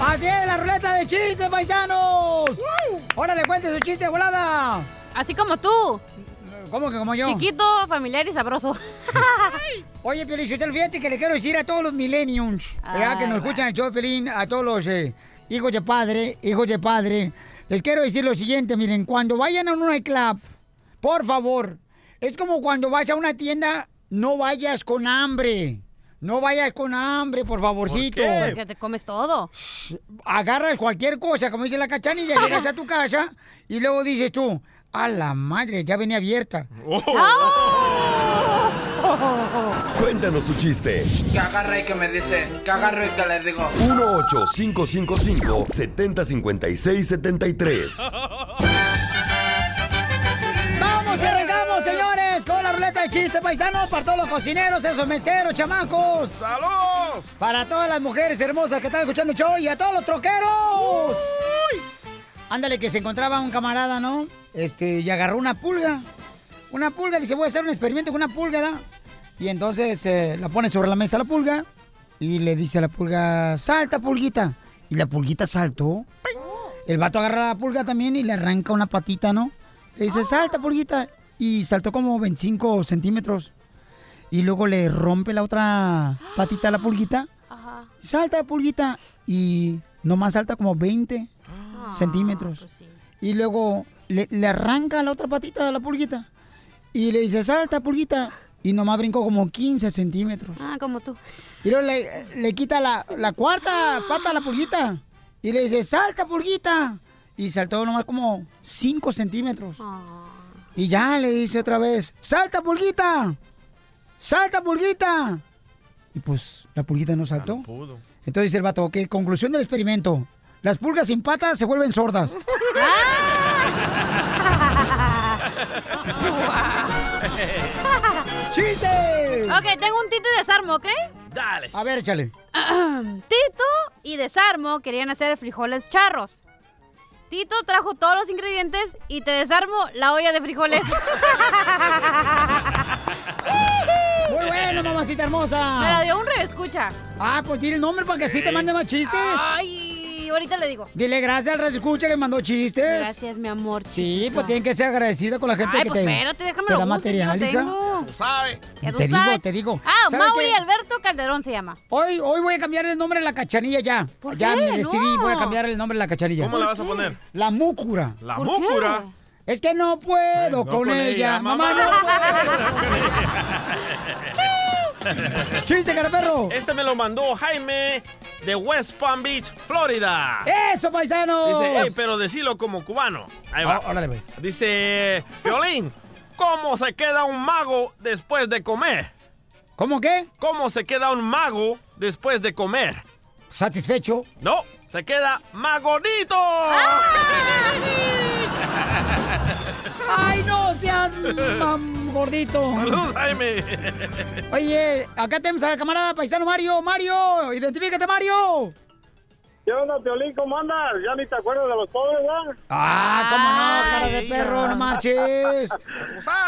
Así es, la ruleta de chistes, paisanos. Órale, cuente su chiste, volada. Así como tú. ¿Cómo que como yo? Chiquito, familiar y sabroso. Oye, Piolín, Sotelo, fíjate que le quiero decir a todos los millennials, ya que nos escuchan el show, de Piolín, a todos los eh, hijos de padre, hijos de padre, les quiero decir lo siguiente, miren, cuando vayan a un nightclub, por favor, es como cuando vas a una tienda, no vayas con hambre. No vayas con hambre, por favorcito. Porque te comes todo. Agarras cualquier cosa, como dice la cachanilla, llegas a tu casa y luego dices tú, a la madre, ya venía abierta. Cuéntanos tu chiste. Que agarre y que me dice, que agarre y que le digo. 1-855-570-5673. ¡Vamos y arrancamos, señores! Con la ruleta de chiste paisano para todos los cocineros, esos meseros, chamacos. ¡Salud! Para todas las mujeres hermosas que están escuchando el show y a todos los troqueros. Ándale, que se encontraba un camarada, ¿no? Este, y agarró una pulga. Una pulga, dice, voy a hacer un experimento con una pulga, ¿da? Y entonces eh, la pone sobre la mesa la pulga y le dice a la pulga, salta, pulguita. Y la pulguita saltó. El vato agarra la pulga también y le arranca una patita, ¿no? Le dice, salta, pulguita. Y saltó como 25 centímetros. Y luego le rompe la otra patita a la pulguita. Ajá. Salta, pulguita. Y nomás salta como 20 centímetros. Y luego le, le arranca la otra patita a la pulguita. Y le dice, salta, pulguita. Y nomás brincó como 15 centímetros. Ah, como tú. Y luego le, le quita la, la cuarta pata a la pulguita. Y le dice, salta, pulguita. Y saltó nomás como 5 centímetros. Y ya le dice otra vez, salta, pulguita. Salta, pulguita. Y pues la pulguita no saltó. Entonces dice el vato, ok, conclusión del experimento. Las pulgas sin patas se vuelven sordas. ¡Chiste! Ok, tengo un Tito y desarmo, ¿ok? Dale. A ver, échale. Tito y desarmo querían hacer frijoles charros. Tito trajo todos los ingredientes y te desarmo la olla de frijoles. Muy bueno, mamacita hermosa. Me la dio un escucha. Ah, pues dile el nombre para que así te mande más chistes. Ay, ahorita le digo. Dile gracias al escucha que mandó chistes. Gracias, mi amor. Sí, pues tienen que ser agradecida con la gente Ay, que pues te, espérate, déjame te lo da busco, yo no material, hija. tengo. Tú sabes. Ya tú Te digo, sabes. te digo. Ah, ¿Sabe Mauri qué? Alberto Calderón se llama. Hoy, hoy voy a cambiar el nombre de la cachanilla ya. ¿Por ya qué? me decidí, No. voy a cambiar el nombre de la cachanilla. ¿Cómo la vas a poner? La múcura. La ¿Por múcura. Es que no puedo No con, con ella. ella, Mamá, mamá. no puedo. ¡Chiste, cara perro! Este me lo mandó Jaime de West Palm Beach, Florida. ¡Eso, paisanos! Dice, "Ey, pero decilo como cubano. Ahí va. Ah, órale, pues. Dice, Violín, ¿cómo se queda un mago después de comer? ¿Cómo qué? ¿Cómo se queda un mago después de comer? ¿Satisfecho? No, se queda magonito. ¡Ay, no seas mam, gordito! Salud, Jaime. Oye, acá tenemos al camarada paisano Mario. Mario, identifícate, Mario. ¿Qué onda, Piolín? ¿Cómo andas? Ya ni te acuerdas de los pobres, ¿verdad? Ah, cómo no, cara de perro, no marches.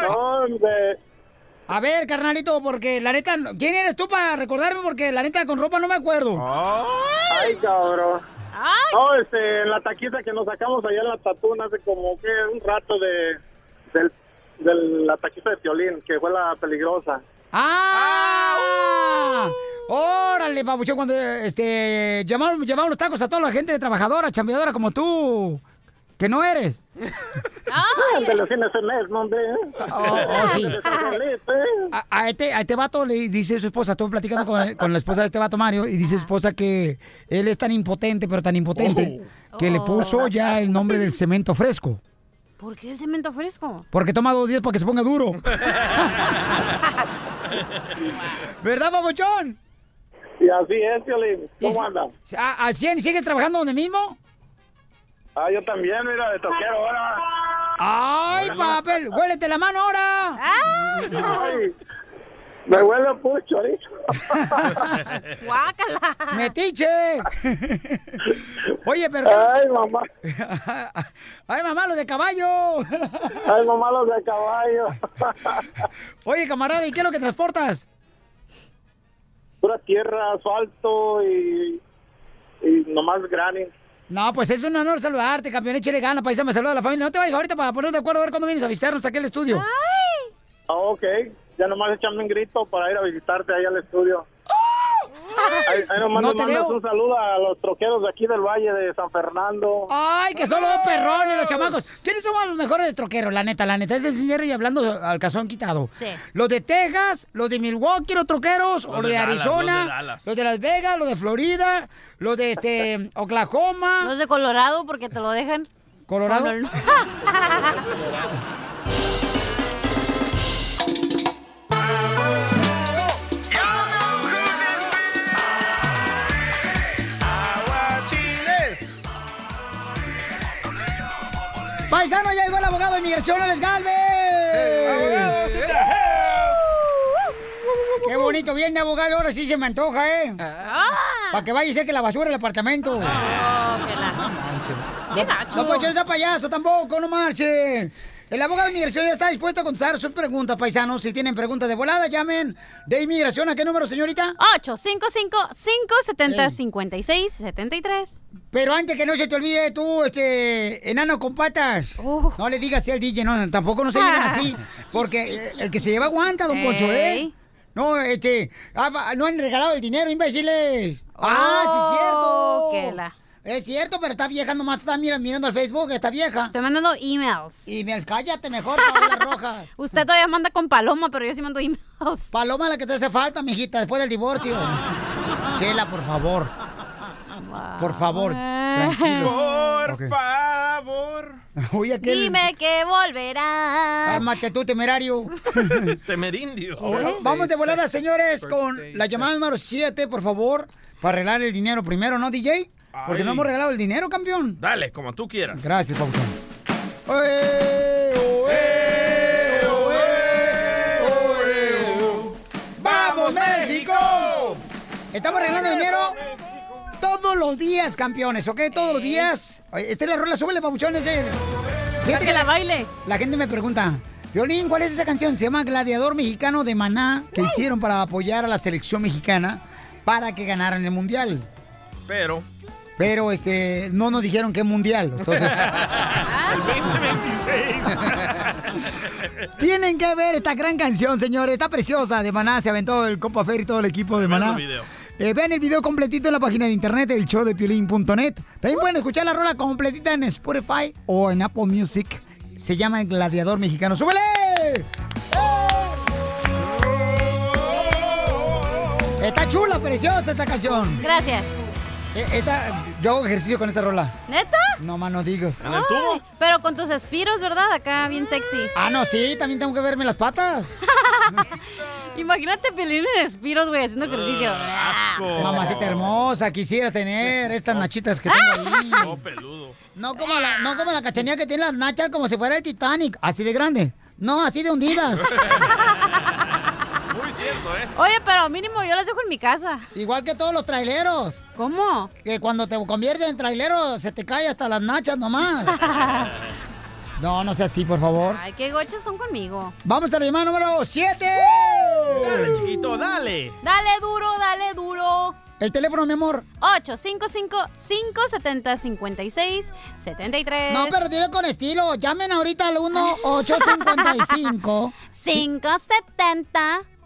Hombre. A ver, carnalito, porque la neta, ¿quién eres tú para recordarme? Porque la neta con ropa no me acuerdo. Ay, cabrón. No, este, en la taquita que nos sacamos allá en la tatuna hace como que un rato de, del, de la taquita de Piolín, que fue la peligrosa. ¡Ah! Órale, papuchón, cuando este llamaron, llamaron los tacos a toda la gente trabajadora, chambeadora como tú, que no eres. De los fines de mes, no, hombre. Oh, oh, sí. A, a este, a este vato le dice su esposa, estuve platicando con, con la esposa de este vato Mario, y dice su esposa que él es tan impotente, pero tan impotente, que le puso ya el nombre del cemento fresco. ¿Por qué el cemento fresco? Porque toma dos días para que se ponga duro. ¿Verdad, papuchón? Y así es, Piolín. ¿Cómo andas? ¿A- ¿Al 100 sigues trabajando donde mismo? Ah, yo también, mira, de toquero ahora. ¡Ay, papel! ¡Huélete la mano ahora! Ay, me huele a pucho ahorita. ¡Guácala! ¡Metiche! Oye, pero... Ay, mamá. ¡Ay, mamá, lo de caballo! Ay, mamá, los de caballo. Oye, camarada, ¿y qué es lo que transportas? Pura tierra, asfalto y, y nomás granny. No, pues es un honor saludarte, campeón. Échale gana, paisa, me saluda la familia. No te vayas ahorita para ponernos de acuerdo a ver cuándo vienes a visitarnos aquí al estudio. Ah, ok, ya nomás échame un grito para ir a visitarte ahí al estudio. Ahí, ahí nomás No nos te mandas veo. un saludo a los troqueros de aquí del Valle de San Fernando. Ay, que son los perrones, los chamacos. ¿Quiénes son los mejores troqueros? La neta, la neta. Es sincero y hablando al cazón quitado. Sí. Los de Texas, los de Milwaukee, los troqueros, o los de, de Dallas, Arizona, los de Dallas. los de Las Vegas, los de Florida, los de este Oklahoma. Los de Colorado porque te lo dejan. ¿Colorado? Cuando- Paisano, ya llegó el abogado de inmigración, Alex Galvez. Qué bonito viene, abogado. Ahora sí se me antoja, ¿eh? Para que vaya y seque la basura del apartamento. Oh, ¡Qué No puede echar ese payaso tampoco, no marchen. El abogado de inmigración ya está dispuesto a contestar sus preguntas, paisanos. Si tienen preguntas de volada, llamen de inmigración. ¿A qué número, señorita? 855-570-5673. Pero antes que no se te olvide tú, este, enano con patas. No le digas así al DJ, no, tampoco no se digan así. Porque el que se lleva aguanta, don Poncho, ¿eh? No, este, ah, no han regalado el dinero, imbéciles. ah, sí es cierto. Oh, que la- Es cierto, pero está vieja nomás, está mira- mirando al Facebook, está vieja. Estoy mandando emails. Emails, cállate mejor, Paola Rojas. Usted todavía manda con Paloma, pero yo sí mando emails. Paloma la que te hace falta, mijita, después del divorcio. Chela, por favor. Por favor, tranquilo. Por Ok. favor. Oye, aquel... Dime que volverás. Cálmate tú, temerario. Temerindio. Vamos de volada, señores, con la llamada número 7, por favor, para arreglar el dinero primero, ¿no, DJ? Porque no hemos regalado el dinero, campeón. Dale, como tú quieras. Gracias, Pabuchón. ¡Oe, oe, oe, oe! ¡Vamos, México! Estamos regalando dinero todos los días, campeones, ¿ok? Todos los días. Esta es la rola, súbele, papuchón, ese. Fíjate que la baile. La gente me pregunta, Violín, ¿cuál es esa canción? Se llama Gladiador Mexicano de Maná, que hicieron para apoyar a la selección mexicana para que ganaran el mundial. Pero. Pero este, no nos dijeron qué mundial. Entonces, El 2026. tienen que ver esta gran canción, señores. Está preciosa de Maná. Se aventó el Copa Fer y todo el equipo de Maná. Eh, vean el video completito en la página de internet, el show de piolín.net. También pueden escuchar la rola completita en Spotify o en Apple Music. Se llama El Gladiador Mexicano. ¡Súbele! Está chula, preciosa esta canción. Gracias. Eh, esta, yo hago ejercicio con esa rola. ¿Neta? No más no digas. ¿En el tubo? Pero con tus espiros, ¿verdad? Acá bien sexy. Ah, no, sí, también tengo que verme las patas. Imagínate Pelín en espiros, güey, haciendo ejercicio. Mamacita hermosa, quisieras tener estas nachitas que tengo ahí. No, peludo. No como la, no como la cachanilla que tiene las nachas como si fuera el Titanic, así de grande. No, así de hundidas. Cierto, ¿eh? Oye, pero mínimo yo las dejo en mi casa. Igual que todos los traileros. ¿Cómo? Que cuando te conviertes en trailero se te cae hasta las nachas nomás. No, no sea así, por favor. Ay, qué gochas son conmigo. Vamos a la llamada número 7. Dale, chiquito, dale. Dale duro, dale duro. El teléfono, mi amor. 855-570-5673. No, pero dile con estilo. Llamen ahorita al 1-855. 570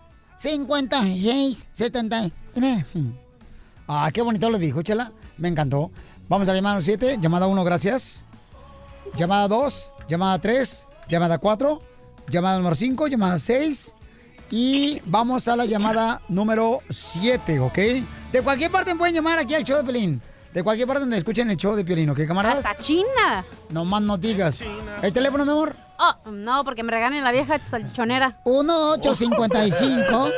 56 73. Ah, qué bonito lo dijo, chela. Me encantó. Vamos a la llamada 7. Llamada 1, gracias. Llamada 2. Llamada 3. Llamada 4. Llamada número 5. Llamada 6. Y vamos a la llamada número 7, ¿ok? De cualquier parte pueden llamar aquí al show de Pelín. De cualquier parte donde escuchen el show de Piolín, ¿ok, camaradas? Hasta China. No más no digas. ¿El teléfono, mi amor? Oh, no, porque me regalan la vieja salchonera. 1855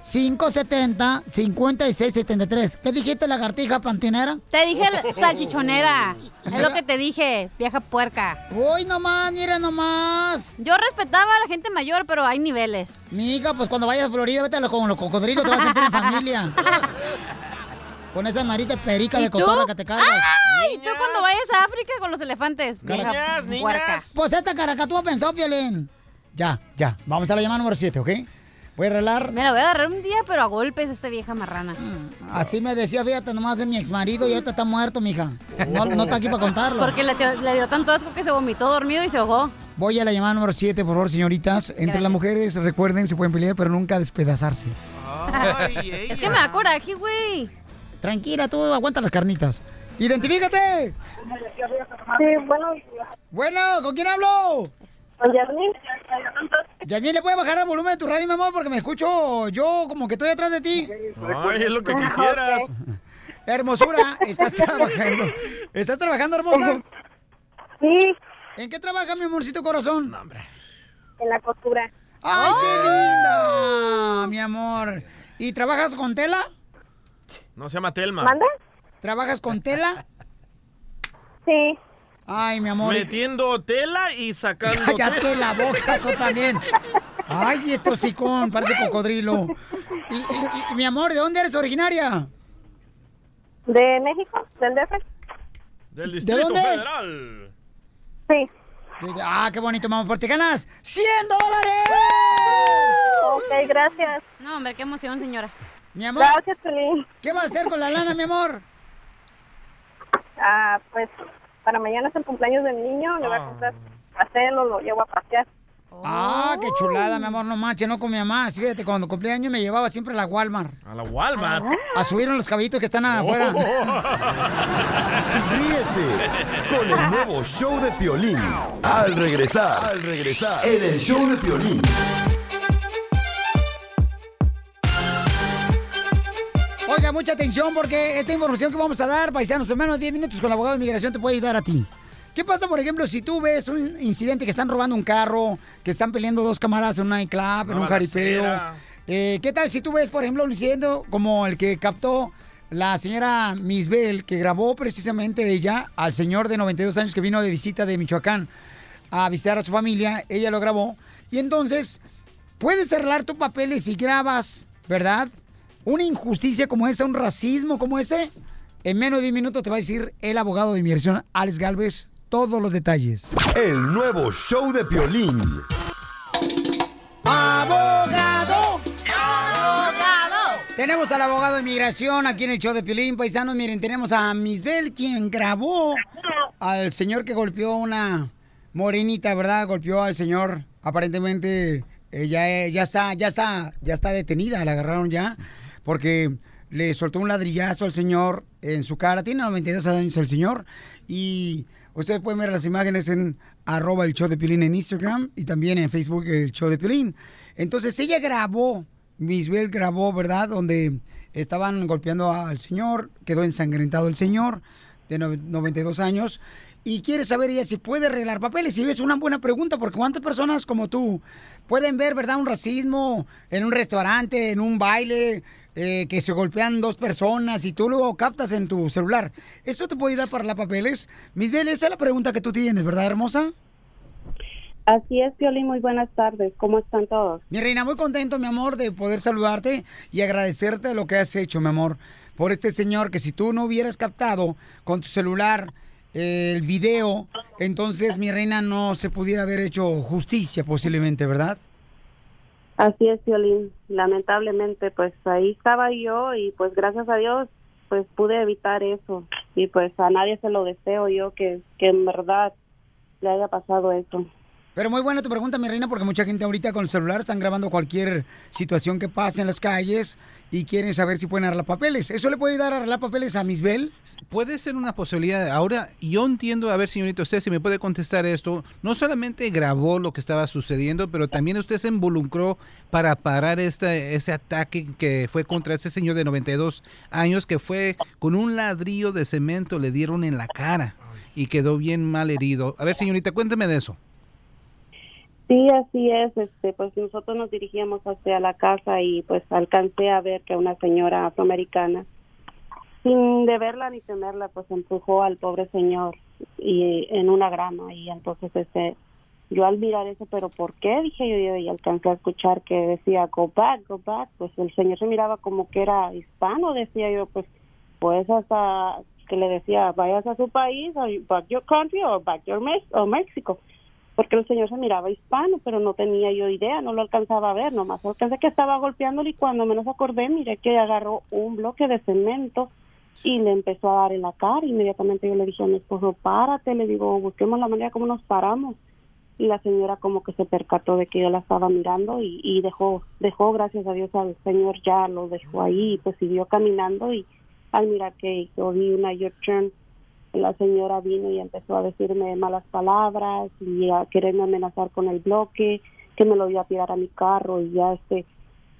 570 5673. ¿Qué dijiste, lagartija pantinera? Te dije salchichonera. Es lo que te dije, vieja puerca. Uy, nomás, mira nomás. Yo respetaba a la gente mayor, pero hay niveles. Miga, pues cuando vayas a Florida, vete a con los cocodrilos, te vas a sentir en familia. Con esa de perica ¿Y de cotorra que te cargas. ¡Ay! ¿Tú cuando vayas a África con los elefantes? Vieja puerca. Pues esta caracatúa pensó, Violín. Ya, ya. Vamos a la llamada número 7, ¿ok? Voy a arreglar. Me la voy a agarrar un día, pero a golpes esta vieja marrana. Así me decía, fíjate, nomás de mi ex marido y ahorita está muerto, mija. No, no está aquí para contarlo. Porque le, dio- le dio tanto asco que se vomitó dormido y se ahogó. Voy a la llamada número 7, por favor, señoritas. Entre las mujeres, recuerden, se pueden pelear, pero nunca despedazarse. es que me da coraje, güey. Tranquila, tú aguanta las carnitas. ¡Identifícate! Sí, bueno. Bueno, ¿con quién hablo? Con Yasmín. Yasmín, ¿le puedes bajar el volumen de tu radio, mi amor? Porque me escucho yo como que estoy atrás de ti. Ay, es lo que quisieras. Hermosura, estás trabajando. ¿Estás trabajando, hermosa? Sí. ¿En qué trabaja, mi amorcito corazón? En la costura. ¡Ay, qué linda! Mi amor. ¿Y trabajas con tela? No se llama Telma. ¿Manda? ¿Trabajas con tela? Sí. Ay, mi amor. Metiendo tela y sacando Cállate tela. la boca, tú también. Ay, este hocicón, parece cocodrilo. Y, y- y, mi amor, ¿de dónde eres originaria? ¿De México? ¿Del DF? Del ¿De Distrito dónde? Federal. Sí. Ah, qué bonito, mamá, porque ganas 100 dólares. Ok, gracias. No, hombre, qué emoción, señora. Mi amor. Gracias, Pelín. ¿Qué vas a hacer con la lana, mi amor? Ah, pues para mañana es el cumpleaños del niño. Le voy a comprar pastel o lo llevo a pasear. Ah, qué chulada, mi amor, no manches, no con mi mamá. Sí, Fíjate, cuando cumplía años me llevaba siempre a la Walmart. A la Walmart. A subir en los caballitos que están afuera. Ríete con el nuevo show de Piolín. Al regresar, al regresar, en el show de Piolín. Mucha atención porque esta información que vamos a dar, paisanos, en menos de 10 minutos con el abogado de inmigración te puede ayudar a ti. ¿Qué pasa, por ejemplo, si tú ves un incidente que están robando un carro, que están peleando dos camaradas en un nightclub, en un jaripeo? Eh, ¿Qué tal si tú ves, por ejemplo, un incidente como el que captó la señora Miss Bell, que grabó precisamente ella al señor de 92 años que vino de visita de Michoacán a visitar a su familia? Ella lo grabó. Y entonces, puedes arreglar tus papeles si grabas, ¿verdad? Una injusticia como esa, un racismo como ese. En menos de 10 minutos te va a decir el abogado de inmigración, Alex Galvez, todos los detalles. El nuevo show de Piolín. ¡Abogado! Tenemos al abogado de inmigración aquí en el show de Piolín, paisanos. Miren, tenemos a Misbel, quien grabó al señor que golpeó una morenita, ¿verdad? Golpeó al señor, aparentemente eh, ya, eh, ya está, ya está, ya está detenida, la agarraron ya, porque le soltó un ladrillazo al señor en su cara. Tiene 92 años el señor y ustedes pueden ver las imágenes en arroba el show de Piolín en Instagram y también en Facebook el show de Piolín. Entonces ella grabó, Misbel grabó, ¿verdad? Donde estaban golpeando al señor, quedó ensangrentado el señor de no- 92 años y quiere saber ella si puede arreglar papeles. Y es una buena pregunta porque cuántas personas como tú pueden ver, ¿verdad? Un racismo en un restaurante, en un baile, eh, que se golpean dos personas y tú lo captas en tu celular. ¿Esto te puede ayudar para arreglar papeles? Misbel, esa es la pregunta que tú tienes, ¿verdad, hermosa? Así es, Piolín, muy buenas tardes. ¿Cómo están todos? Mi reina, muy contento, mi amor, de poder saludarte y agradecerte lo que has hecho, mi amor, por este señor que si tú no hubieras captado con tu celular eh, el video, entonces mi reina no se pudiera haber hecho justicia posiblemente, ¿verdad? Así es, Piolín. Lamentablemente, pues ahí estaba yo y pues gracias a Dios, pues pude evitar eso. Y pues a nadie se lo deseo yo que, que en verdad le haya pasado eso. Pero muy buena tu pregunta, mi reina, porque mucha gente ahorita con el celular están grabando cualquier situación que pase en las calles y quieren saber si pueden arreglar papeles. ¿Eso le puede ayudar a arreglar papeles a Misbel? Puede ser una posibilidad. Ahora, yo entiendo, a ver, señorita, usted si me puede contestar esto. No solamente grabó lo que estaba sucediendo, pero también usted se involucró para parar este, ese ataque que fue contra ese señor de 92 años, que fue con un ladrillo de cemento, le dieron en la cara y quedó bien mal herido. A ver, señorita, cuénteme de eso. Sí, así es. Este, pues nosotros nos dirigíamos hacia la casa y pues alcancé a ver que una señora afroamericana, sin deberla ni temerla, pues empujó al pobre señor y en una grama y entonces este yo al mirar eso, pero ¿por qué? Dije yo, yo y alcancé a escuchar que decía go back, go back, pues el señor se miraba como que era hispano, decía yo, pues pues hasta que le decía vayas a su país, back your country o back your Mex o México porque el señor se miraba hispano, pero no tenía yo idea, no lo alcanzaba a ver, nomás alcancé que estaba golpeándole y cuando menos acordé, miré que agarró un bloque de cemento y le empezó a dar en la cara. Inmediatamente yo le dije a mi esposo, párate, le digo, busquemos la manera como nos paramos. Y la señora como que se percató de que yo la estaba mirando y, dejó, dejó, gracias a Dios, al señor ya lo dejó ahí pues siguió caminando y al mirar que yo vi una U-turn la señora vino y empezó a decirme malas palabras y a quererme amenazar con el bloque, que me lo iba a tirar a mi carro y ya este,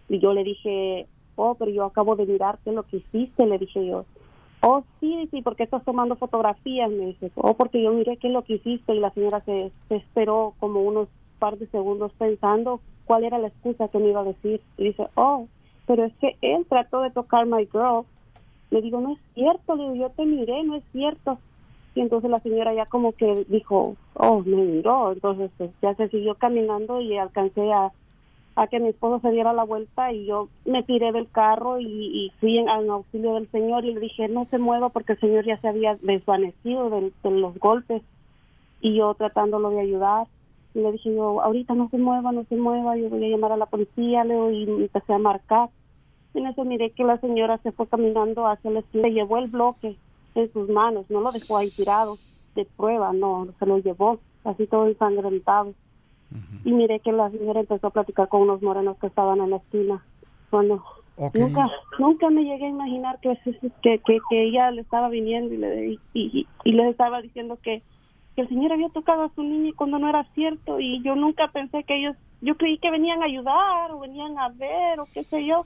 y yo le dije, oh, pero yo acabo de mirarte lo que hiciste, le dije yo. Oh, sí, sí, porque estás tomando fotografías, me dice. Oh, porque yo miré qué es lo que hiciste y la señora se, se esperó como unos par de segundos pensando cuál era la excusa que me iba a decir. Y dice, oh, pero es que él trató de tocar my girl le digo, no es cierto, le digo, yo te miré, no es cierto. Y entonces la señora ya como que dijo, oh, me miró. Entonces pues, ya se siguió caminando y alcancé a, a que mi esposo se diera la vuelta y yo me tiré del carro y, y fui en, auxilio del señor y le dije, no se mueva porque el señor ya se había desvanecido de, los golpes y yo tratándolo de ayudar. Y le dije yo, ahorita no se mueva, no se mueva, yo voy a llamar a la policía, Leo, y empecé a marcar. En eso miré que la señora se fue caminando hacia la esquina, llevó el bloque en sus manos, no lo dejó ahí tirado de prueba, no, se lo llevó, así todo ensangrentado. Y miré que la señora empezó a platicar con unos morenos que estaban en la esquina. Bueno, nunca nunca me llegué a imaginar que, que, que, que ella le estaba viniendo y le, y, y, y le estaba diciendo que, que el señor había tocado a su niña y cuando no era cierto y yo nunca pensé que ellos, yo creí que venían a ayudar o venían a ver o qué sé yo.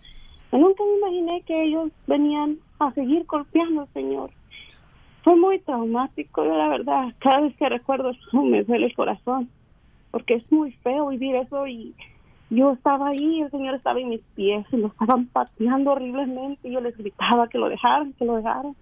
Nunca me imaginé que ellos venían a seguir golpeando al señor. Fue muy traumático, yo la verdad, cada vez que recuerdo eso me duele el corazón, porque es muy feo vivir eso y yo estaba ahí, el señor estaba en mis pies y lo estaban pateando horriblemente y yo les gritaba que lo dejaran, que lo dejaran.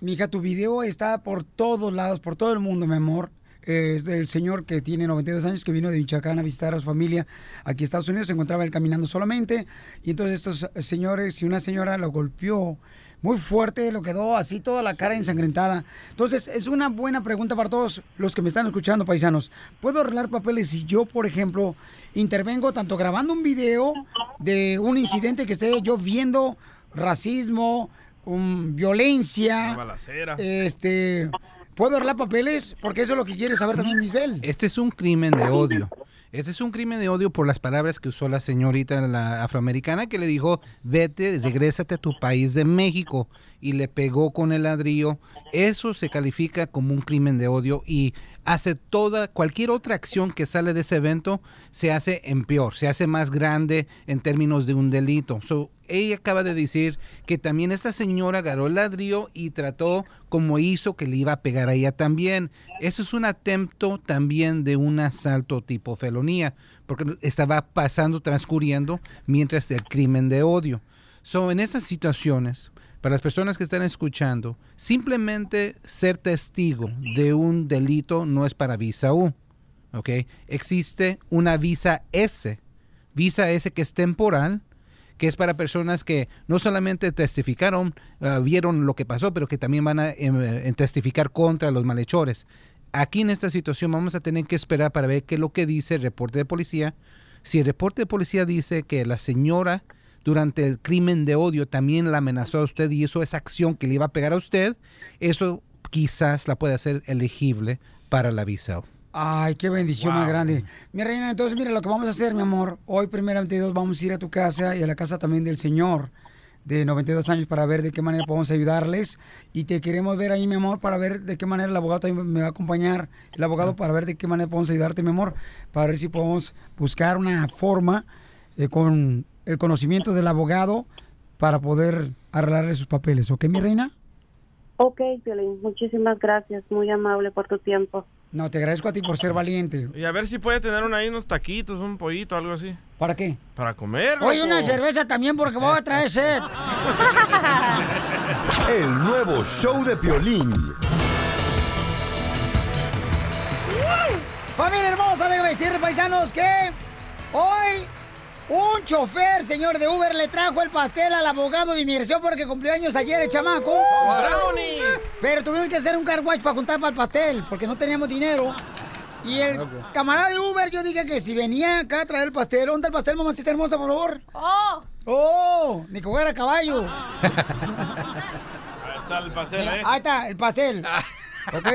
Mija, tu video está por todos lados, por todo el mundo, mi amor. Del señor que tiene 92 años, que vino de Michoacán a visitar a su familia aquí a Estados Unidos. Se encontraba él caminando solamente. Y entonces estos señores y una señora lo golpeó muy fuerte, lo quedó así toda la cara ensangrentada. Entonces, es una buena pregunta para todos los que me están escuchando, paisanos. ¿Puedo arreglar papeles si yo, por ejemplo, intervengo tanto grabando un video de un incidente que esté yo viendo, racismo, um, violencia, balacera. este, ¿puedo arreglar papeles? Porque eso es lo que quiere saber también Misbel. Este es un crimen de odio. Este es un crimen de odio por las palabras que usó la señorita la afroamericana que le dijo, vete, regrésate a tu país de México. Y le pegó con el ladrillo, eso se califica como un crimen de odio y hace toda, cualquier otra acción que sale de ese evento se hace en peor, se hace más grande en términos de un delito. So, ella acaba de decir que también esta señora agarró el ladrillo y trató como hizo que le iba a pegar a ella también. Eso es un atento también de un asalto tipo felonía, porque estaba pasando, transcurriendo mientras el crimen de odio. So, en esas situaciones, para las personas que están escuchando, simplemente ser testigo de un delito no es para visa U. ¿ok? Existe una visa S, visa S que es temporal, que es para personas que no solamente testificaron, uh, vieron lo que pasó, pero que también van a eh, testificar contra los malhechores. Aquí en esta situación vamos a tener que esperar para ver qué es lo que dice el reporte de policía. Si el reporte de policía dice que la señora durante el crimen de odio también la amenazó a usted y hizo esa acción que le iba a pegar a usted, eso quizás la puede hacer elegible para la visa. Ay, qué bendición más grande. Mi reina, entonces mira lo que vamos a hacer, mi amor. Hoy, primeramente Dios, vamos a ir a tu casa y a la casa también del Señor de 92 años para ver de qué manera podemos ayudarles. Y te queremos ver ahí, mi amor, para ver de qué manera el abogado también me va a acompañar. El abogado para ver de qué manera podemos ayudarte, mi amor. Para ver si podemos buscar una forma eh, con el conocimiento del abogado para poder arreglarle sus papeles. ¿Ok, mi reina? Ok, Piolín, muchísimas gracias, muy amable por tu tiempo. No, te agradezco a ti por ser valiente. Y a ver si puede tener una ahí unos taquitos, un pollito, algo así. ¿Para qué? Para comer. Oye, una cerveza también porque voy a traer sed. El nuevo show de Piolín. Familia hermosa, déjame decirle, paisanos, que hoy un chofer, señor de Uber, le trajo el pastel al abogado de inmigración porque cumplió años ayer el chamaco. ¡Brownie! Pero tuvimos que hacer un car wash para juntar para el pastel porque no teníamos dinero. Y el camarada de Uber, yo dije que si venía acá a traer el pastel, ¿dónde está el pastel, mamacita hermosa, por favor? ¡Oh! ¡Oh! Ni que fuera caballo. Ahí está el pastel, ¿eh? ahí está, el pastel. ¿Ok?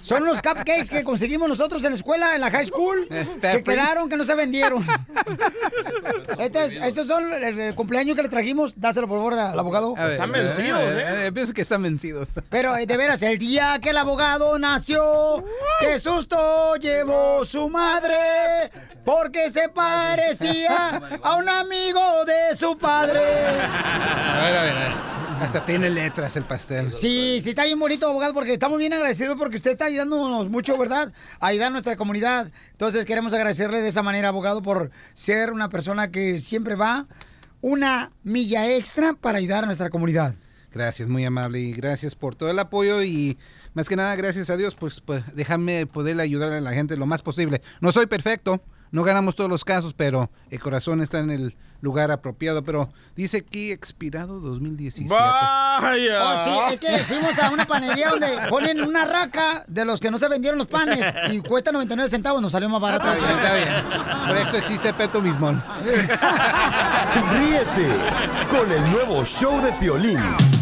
Son unos cupcakes que conseguimos nosotros en la escuela, en la high school, que quedaron, que no se vendieron. Este es- estos son el, el cumpleaños que le trajimos. Dáselo, por favor, al abogado. Ver, Están vencidos, eh, ¿eh? eh, pienso que están vencidos. Pero, eh, de veras, el día que el abogado nació, qué susto llevó su madre, porque se parecía a un amigo de su padre. A ver, a ver, a ver. Hasta tiene letras el pastel. Sí, sí, está bien bonito, abogado, porque estamos bien agradecidos porque usted está ayudándonos mucho, ¿verdad? A ayudar a nuestra comunidad. Entonces queremos agradecerle de esa manera, abogado, por ser una persona que siempre va una milla extra para ayudar a nuestra comunidad. Gracias, muy amable y gracias por todo el apoyo y más que nada gracias a Dios, pues, pues déjame poder ayudar a la gente lo más posible. No soy perfecto, no ganamos todos los casos, pero el corazón está en el lugar apropiado, pero dice aquí expirado 2017. ¡Vaya! Oh, sí, es que fuimos a una panería donde ponen una raca de los que no se vendieron los panes y cuesta 99 centavos, nos salió más barato. Está bien, está bien. Por eso existe Peto Mismón. Ríete con el nuevo show de Piolín.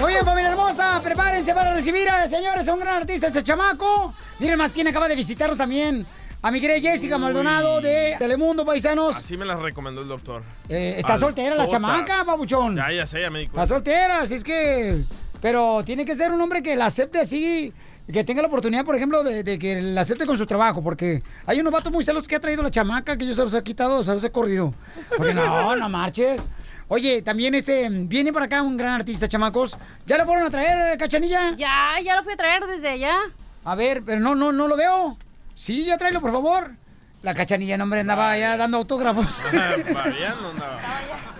Muy bien, familia hermosa, prepárense para recibir a señores, un gran artista este chamaco. Miren más quién acaba de visitarnos también. A mi querida Jessica Maldonado de Telemundo, paisanos. Así me las recomendó el doctor. Eh, está Al soltera la Totas. chamaca, babuchón. Ya, ya sé, ya me di Está cuenta. soltera, así es que... Pero tiene que ser un hombre que la acepte así, que tenga la oportunidad, por ejemplo, de, de que la acepte con su trabajo, porque hay unos vatos muy celos que ha traído la chamaca, que yo se los he quitado, se los he corrido. Porque no, no marches. Oye, también este, viene para acá un gran artista, chamacos. ¿Ya lo fueron a traer, cachanilla? Ya, ya lo fui a traer desde allá. A ver, pero no, no, no lo veo. Sí, ya tráelo, por favor. La cachanilla, no, hombre, andaba ya dando autógrafos. Variando andaba.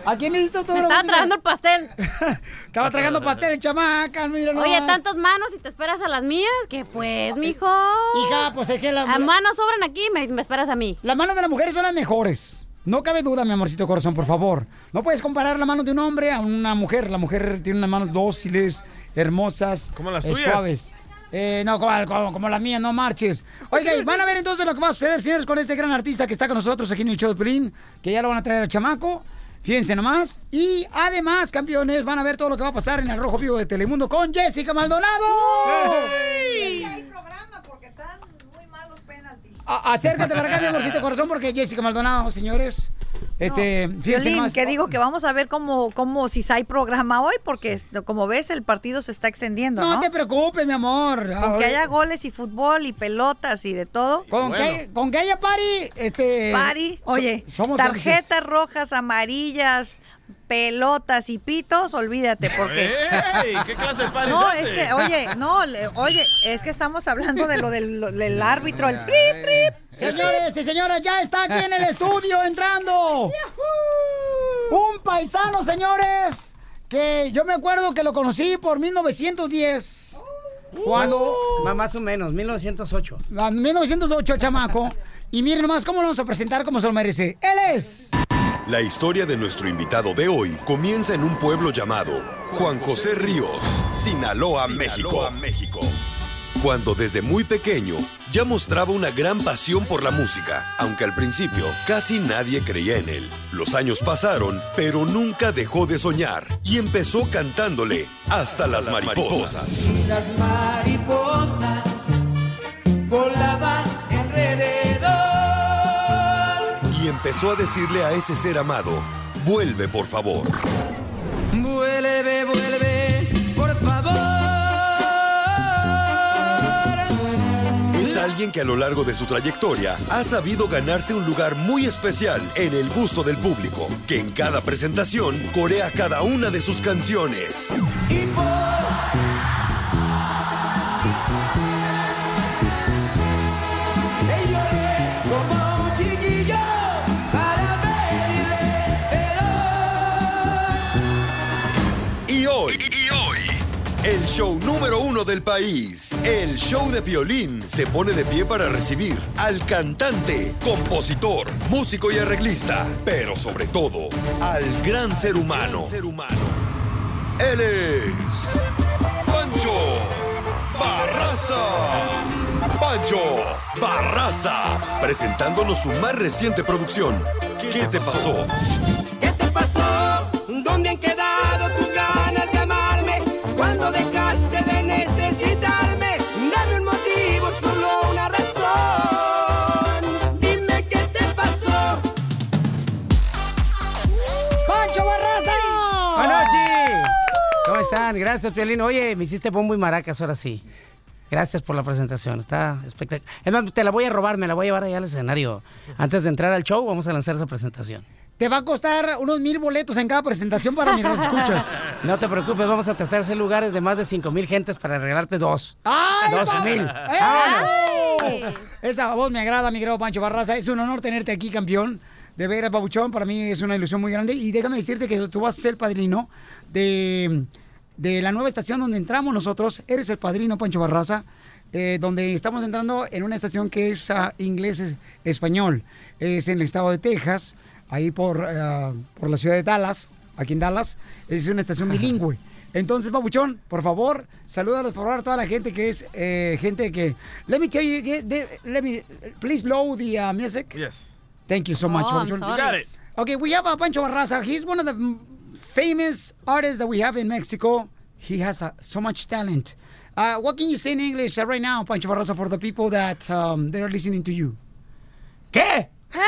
¿A quién le diste Me autógrafos? estaba tragando el pastel. Estaba tragando pastel, chamaca, mira Oye, tantas manos y te esperas a las mías, ¿qué pues, mijo? Hija, pues es que la- A manos sobran aquí, me, me esperas a mí. Las manos de las mujeres son las mejores. No cabe duda, mi amorcito corazón, por favor. No puedes comparar la mano de un hombre a una mujer. La mujer tiene unas manos dóciles, hermosas, Como las eh, tuyas. suaves. Eh, no, como, como, como la mía, no marches. Oiga, y van a ver entonces lo que va a suceder, señores, con este gran artista que está con nosotros aquí en el show de Pelín, que ya lo van a traer al chamaco. Fíjense nomás. Y además, campeones, van a ver todo lo que va a pasar en el Rojo Vivo de Telemundo con Jessica Maldonado. A- acércate para acá, mi amorcito corazón, porque Jessica Maldonado, señores. Este, fíjense Violín, nomás. que digo que vamos a ver cómo, cómo si hay programa hoy, porque como ves, el partido se está extendiendo, ¿no? No te preocupes, mi amor. Con que haya goles y fútbol y pelotas y de todo. Con, que, con que haya party, este... Pari, so- oye, somos tarjetas felices. rojas, amarillas, pelotas y pitos, olvídate, porque... ¡Ey! ¿Qué clase de No, es que, oye, no, le- oye, es que estamos hablando de lo del, lo- del árbitro, el prip, prip. Señores y señoras, ya está aquí en el estudio entrando. Un paisano, señores, que yo me acuerdo que lo conocí por 1910. Cuando... Más, más o menos, 1908. Ah, 1908, chamaco. Y miren nomás cómo lo vamos a presentar como se lo merece. Él es... La historia de nuestro invitado de hoy comienza en un pueblo llamado Juan José Ríos, Sinaloa, México. México. Cuando desde muy pequeño ya mostraba una gran pasión por la música, aunque al principio casi nadie creía en él. Los años pasaron, pero nunca dejó de soñar y empezó cantándole hasta las mariposas. Las mariposas volaban empezó a decirle a ese ser amado, vuelve por favor. Vuelve, vuelve, por favor. Es alguien que a lo largo de su trayectoria ha sabido ganarse un lugar muy especial en el gusto del público, que en cada presentación corea cada una de sus canciones. Y show número uno del país, el show de violín, se pone de pie para recibir al cantante, compositor, músico y arreglista, pero sobre todo al gran ser humano. Él es Pancho Barraza. Pancho Barraza, presentándonos su más reciente producción. ¿Qué te pasó? ¿Qué te pasó? ¿Dónde han quedado están? Gracias, Piolín. Oye, me hiciste bombo y maracas ahora sí. Gracias por la presentación, está espectacular. Es más, te la voy a robar, me la voy a llevar allá al escenario. Antes de entrar al show, vamos a lanzar esa presentación. Te va a costar unos mil boletos en cada presentación para los escuchas. No te preocupes, vamos a tratar de hacer lugares de más de 5 mil gentes para regalarte dos. ¡Ay, Dos pa- mil. ¡Ey! Esa voz me agrada, mi querido Pancho Barraza. Es un honor tenerte aquí, campeón. De veras, Pabuchón, para mí es una ilusión muy grande. Y déjame decirte que tú vas a ser padrino de, de la nueva estación donde entramos nosotros. Eres el padrino, Pancho Barraza. eh, donde estamos entrando en una estación que es ah, inglés-español. Es en el estado de Texas, ahí por, ah, por la ciudad de Dallas, aquí en Dallas. Es una estación bilingüe. Entonces, Pabuchón, por favor, salúdalos por favor a toda la gente que es eh, gente que... Let me tell you, de- let me, please load the uh, music. Yes. Thank you so much, Oh, I'm Pabuchón. sorry. You got it. Okay, we have a Pancho Barraza. He's one of the famous artists that we have in Mexico. He has uh, so much talent. Uh, what can you say in English right now, Pancho Barraza, for the people that um, they are listening to you? ¿Qué?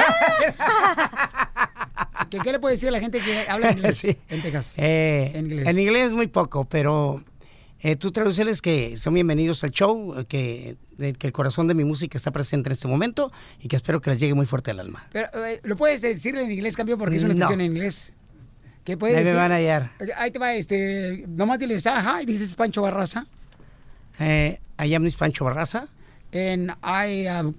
¿Qué, qué le puede decir a la gente que habla inglés Sí. en Texas? Eh, En inglés. En inglés muy poco, pero eh, tú traduceles que son bienvenidos al show, que, que el corazón de mi música está presente en este momento y que espero que les llegue muy fuerte al alma. Pero, eh, ¿Lo puedes decir en inglés, campeón? Porque es una No. estación en inglés. ¿Qué puedes Ahí me decir? van a hallar. Ahí te va, este... Nomás diles, ah, hi, this is Pancho Barraza. Eh, I am Pancho Barraza. And I, um,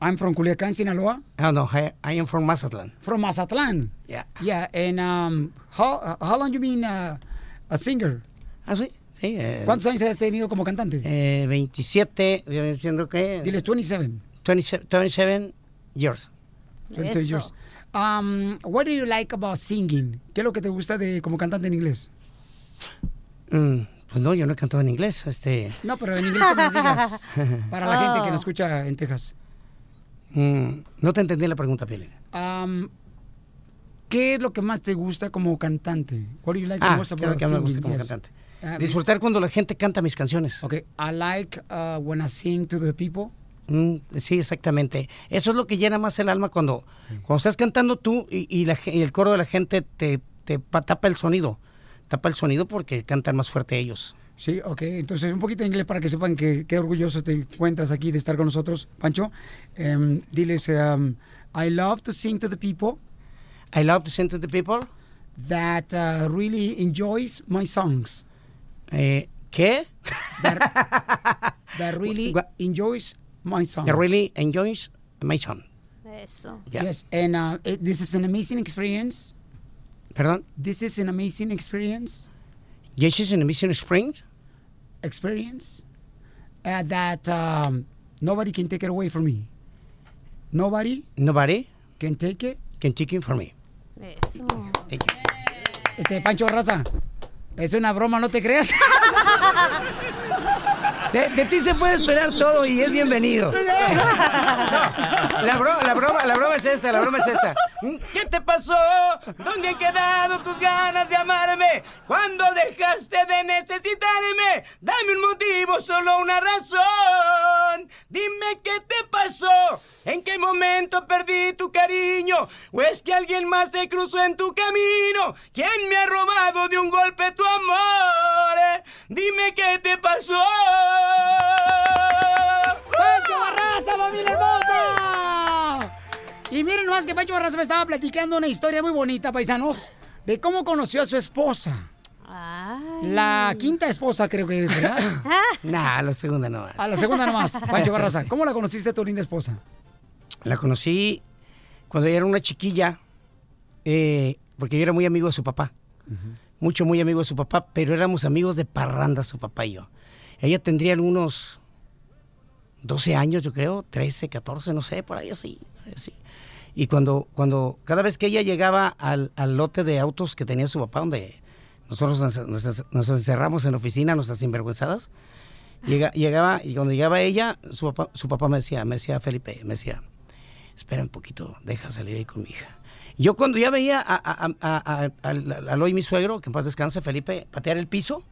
I'm from Culiacán, Sinaloa. Oh, no, I, I am from Mazatlán. From Mazatlán. Yeah. Yeah, and um, how, how long you been uh, a singer? Ah, sí, sí. eh, ¿Cuántos años has tenido como cantante? Eh, 27, viene diciendo que... Diles 27. 27, 27 years. 27 years. Um, what do you like about singing? ¿Qué es lo que te gusta de como cantante en inglés? Mm, pues no, yo no he cantado en inglés. Este... No, pero en inglés como digas. Para la gente que nos escucha en Texas. Mm, no te entendí la pregunta, Pili. Um, ¿Qué es lo que más te gusta como cantante? What do you like the Ah, most ¿qué es lo about que me gusta como Yes. cantante? Ah, Disfrutar cuando la gente canta mis canciones. Okay, I like uh, when I sing to the people. Mm, sí, exactamente. Eso es lo que llena más el alma cuando, cuando estás cantando tú y, y la ge- y el coro de la gente te, te pa- tapa el sonido. Tapa el sonido porque cantan más fuerte ellos. Sí, ok. Entonces, un poquito de inglés para que sepan que qué orgulloso te encuentras aquí de estar con nosotros, Pancho. Em, diles, um, I love to sing to the people. I love to sing to the people. That uh, really enjoys my songs. Eh, ¿Qué? That really enjoys my. That really enjoys my song. Eso. Yeah. Yes, and uh, it- this is an amazing experience. ¿Perdón? This is an amazing experience. Yes, is in the Mission Springs. Experience uh, that um, nobody can take it away from me. Nobody Nobody can take it. can take it from me. Eso. Thank you. Este, Pancho Raza, es una broma, no te creas. De, de ti se puede esperar todo y es bienvenido. La, bro- la broma, la broma es esta, la broma es esta. ¿Qué te pasó? ¿Dónde han quedado tus ganas de amarme? ¿Cuándo dejaste de necesitarme? Dame un motivo, solo una razón. Dime qué te pasó. ¿En qué momento perdí tu cariño? ¿O es que alguien más se cruzó en tu camino? ¿Quién me ha robado de un golpe tu amor? Dime qué te pasó. ¡Pancho Barraza, familia hermosa! Y miren más que Pancho Barraza me estaba platicando una historia muy bonita, paisanos, de cómo conoció a su esposa. La quinta esposa creo que es, ¿verdad? Nah, la segunda no. A la segunda nomás, Pancho Barraza. ¿Cómo la conociste tu linda esposa? La conocí cuando ella era una chiquilla, eh, porque yo era muy amigo de su papá. Mucho, muy amigo de su papá, pero éramos amigos de parranda su papá y yo. Ella tendría unos 12 años, yo creo, 13, 14, no sé, por ahí así. así. Y cuando, cuando, cada vez que ella llegaba al, al lote de autos que tenía su papá, donde nosotros nos, encerramos en la oficina, nuestras sinvergüenzadas, llega- llegaba, y cuando llegaba ella, su papá, su papá me decía, me decía Felipe, me decía, espera un poquito, deja salir ahí con mi hija. Yo cuando ya veía a, a, a- hoy mi suegro, que en paz descanse, Felipe, patear el piso,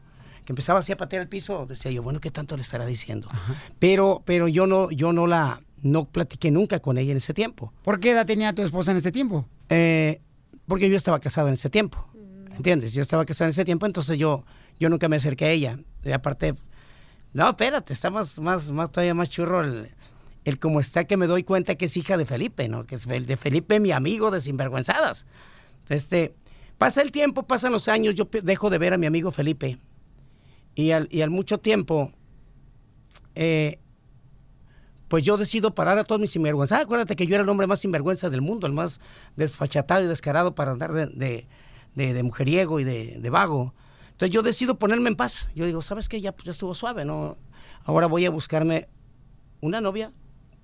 que empezaba así a patear el piso, decía yo, bueno, ¿qué tanto le estará diciendo? Pero, pero yo no, yo no la, no platiqué nunca con ella en ese tiempo. ¿Por qué edad tenía tu esposa en este tiempo? Eh, porque yo estaba casado en ese tiempo. ¿Entiendes? Yo estaba casado en ese tiempo, entonces yo, yo nunca me acerqué a ella. Y aparte, no, espérate, está más, más, más todavía más churro el, el cómo está que me doy cuenta que es hija de Felipe, ¿no? Que es de Felipe, mi amigo de Sinvergüenzadas. Este, pasa el tiempo, pasan los años, yo dejo de ver a mi amigo Felipe. Y al, y al mucho tiempo, eh, pues yo decido parar a todos mis sinvergüenzas. Ah, acuérdate que yo era el hombre más sinvergüenza del mundo, el más desfachatado y descarado para andar de, de- mujeriego y de, vago. Entonces yo decido ponerme en paz. Yo digo, ¿sabes qué? Ya, pues, ya estuvo suave, ¿no? Ahora voy a buscarme una novia,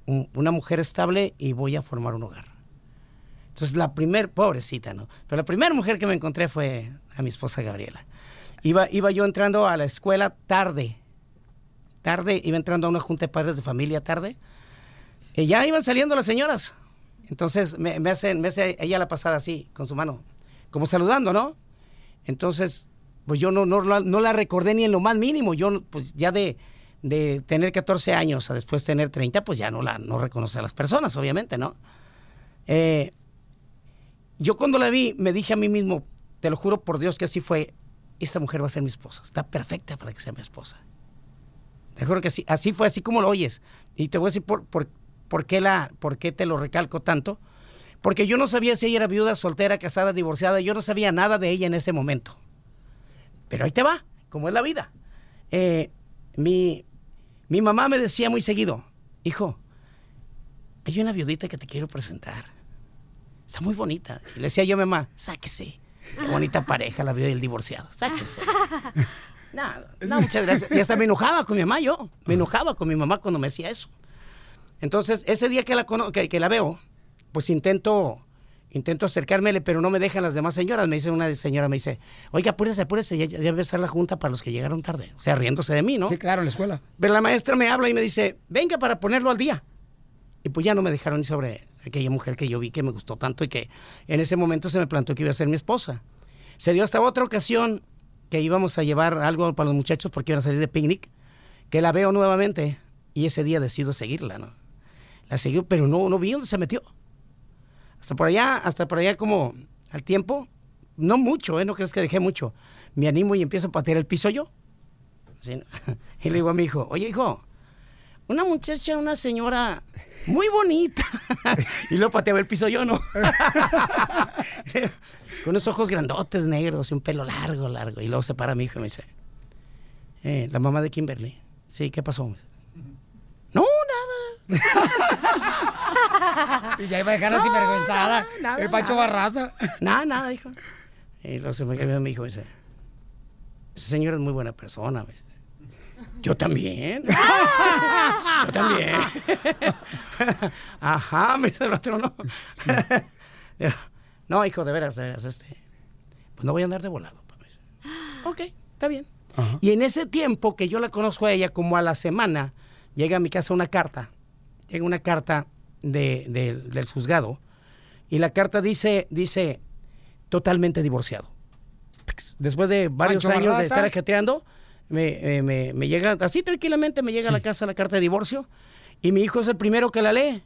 un- una mujer estable y voy a formar un hogar. Entonces la primer, pobrecita, ¿no? Pero la primera mujer que me encontré fue a mi esposa Gabriela. Iba, iba yo entrando a la escuela tarde, tarde, iba entrando a una junta de padres de familia tarde, y ya iban saliendo las señoras. Entonces me, me hace, me hace ella la pasada así, con su mano, como saludando, ¿no? Entonces, pues yo no, no, no la recordé ni en lo más mínimo. Yo, pues ya de, de tener 14 años a después tener 30, pues ya no la no reconoce a las personas, obviamente, ¿no? Eh, yo cuando la vi, me dije a mí mismo, te lo juro por Dios que así fue, esta mujer va a ser mi esposa. Está perfecta para que sea mi esposa. Te juro que así, así fue, así como lo oyes. Y te voy a decir por, por, por qué la, por qué te lo recalco tanto. Porque yo no sabía si ella era viuda, soltera, casada, divorciada. Yo no sabía nada de ella en ese momento. Pero ahí te va, como es la vida. Eh, mi, mi mamá me decía muy seguido, hijo, hay una viudita que te quiero presentar. Está muy bonita. Y le decía yo a mi mamá, sáquese. Qué bonita pareja, la viuda y el divorciado. Sáquese. No, no, muchas gracias. Y hasta me enojaba con mi mamá yo. Me enojaba con mi mamá cuando me decía eso. Entonces, ese día que la, que, que la veo, pues intento, intento acercármele, pero no me dejan las demás señoras. Me dice una señora, me dice, oiga, apúrese, apúrese, ya, ya va a empezar la junta para los que llegaron tarde. O sea, riéndose de mí, ¿no? Sí, claro, en la escuela. Pero la maestra me habla y me dice, venga para ponerlo al día. Y pues ya no me dejaron ni sobre aquella mujer que yo vi que me gustó tanto y que en ese momento se me plantó que iba a ser mi esposa. Se dio hasta otra ocasión que íbamos a llevar algo para los muchachos porque iban a salir de picnic, que la veo nuevamente y ese día decido seguirla, ¿no? La siguió, pero no, no vi dónde se metió. Hasta por allá, hasta por allá como al tiempo, no mucho, ¿eh? No crees que dejé mucho. Me animo y empiezo a patear el piso yo. Y le digo a mi hijo, oye hijo, una muchacha, una señora muy bonita. y luego pateaba el piso yo, ¿no? Con unos ojos grandotes, negros y un pelo largo, largo. Y luego se para mi hijo y me dice, eh, la mamá de Kimberly. Sí, ¿qué pasó? No, nada. Y ya iba a dejar así vergüenzada. nada, el Pancho nada. Barraza. Nada, nada, hijo. Y luego se me quedó mi hijo y dice, ese señor es muy buena persona. me dice. Yo también. Yo también. Ajá, me dice el otro, no. Digo, no, hijo, de veras, de veras, este. Pues no voy a andar de volado. pa", me dice. Ok, está bien. Y en ese tiempo que yo la conozco a ella, como a la semana, llega a mi casa una carta. Llega una carta de- de- del juzgado. Y la carta dice, dice, totalmente divorciado. Después de varios Pancho años de estar ajetreando, me, eh, me- me llega, así tranquilamente me llega a la casa la carta de divorcio. Y mi hijo es el primero que la lee.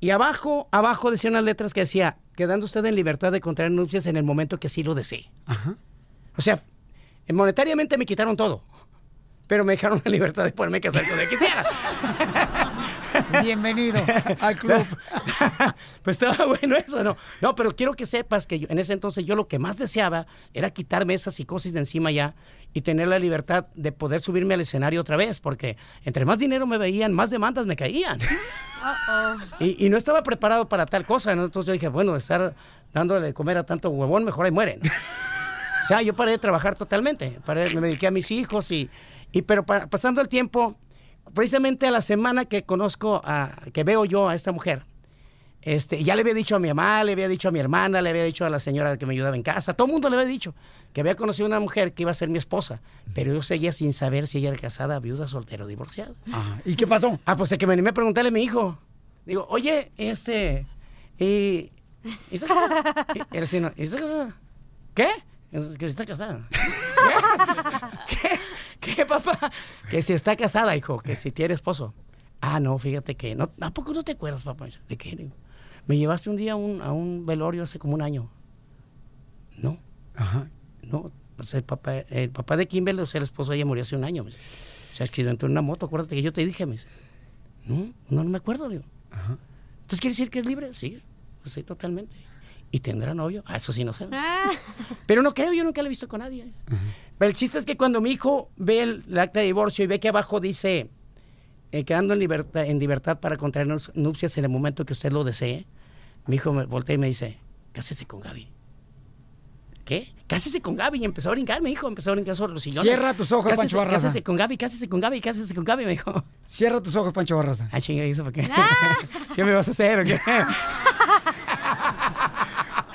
Y abajo, abajo decía unas letras que decía, quedando usted en libertad de contraer nupcias en el momento que así lo desee. O sea, monetariamente me quitaron todo. Pero me dejaron la libertad de poderme casar con quisiera. Bienvenido al club. Pues estaba bueno eso, ¿no? No, pero quiero que sepas que yo- en ese entonces yo lo que más deseaba era quitarme esa psicosis de encima ya y tener la libertad de poder subirme al escenario otra vez, porque entre más dinero me veían, más demandas me caían. Y, y no estaba preparado para tal cosa, ¿no? Entonces yo dije, bueno, estar dándole de comer a tanto huevón, mejor ahí mueren. O sea, yo paré de trabajar totalmente, paré- me dediqué a mis hijos y, y pero pa- pasando el tiempo, precisamente a la semana que conozco, a, que veo yo a esta mujer, este, ya le había dicho a mi mamá, le había dicho a mi hermana, le había dicho a la señora que me ayudaba en casa, todo el mundo le había dicho que había conocido una mujer que iba a ser mi esposa, pero yo seguía sin saber si ella era casada, viuda, soltera o divorciada. ¿Y qué pasó? Ah, pues de que me animé a preguntarle a mi hijo. Digo, oye, este, y, ¿y está casada? Y el vecino, ¿y está casada? ¿Qué? Que si está casada. ¿Qué? ¿Qué? ¿Qué, papá? Que si está casada, hijo, que si tiene esposo. Ah, no, fíjate que no, ¿a poco no te acuerdas, papá? ¿De qué? Me llevaste un día a un, a un velorio hace como un año. No. Ajá. No, pues el papá, el papá de Kimberly, o sea, el esposo de ella murió hace un año. me dice. Se accidentó en una moto, acuérdate que yo te dije, me dice. No, no, no me acuerdo, digo. Entonces, ¿quiere decir que es libre? Sí, pues sí, totalmente. ¿Y tendrá novio? Ah, eso sí no sé. Pero no creo, yo nunca lo he visto con nadie. Pero el chiste es que cuando mi hijo ve el, el acta de divorcio y ve que abajo dice, eh, quedando en libertad, en libertad para contraer nupcias en el momento que usted lo desee, mi hijo me voltea y me dice, cásese con Gaby. ¿Qué? Cásese con Gaby. Y empezó a brincar, mi hijo, empezó a brincar sobre los sillones. Cierra tus ojos, Cásese- Pancho Barraza. Cásese con Gaby, cásese con Gaby, cásese con Gaby, me dijo. Cierra tus ojos, Pancho Barraza. Ah, chinga, ¿y eso por qué? ¿Qué me vas a hacer o qué?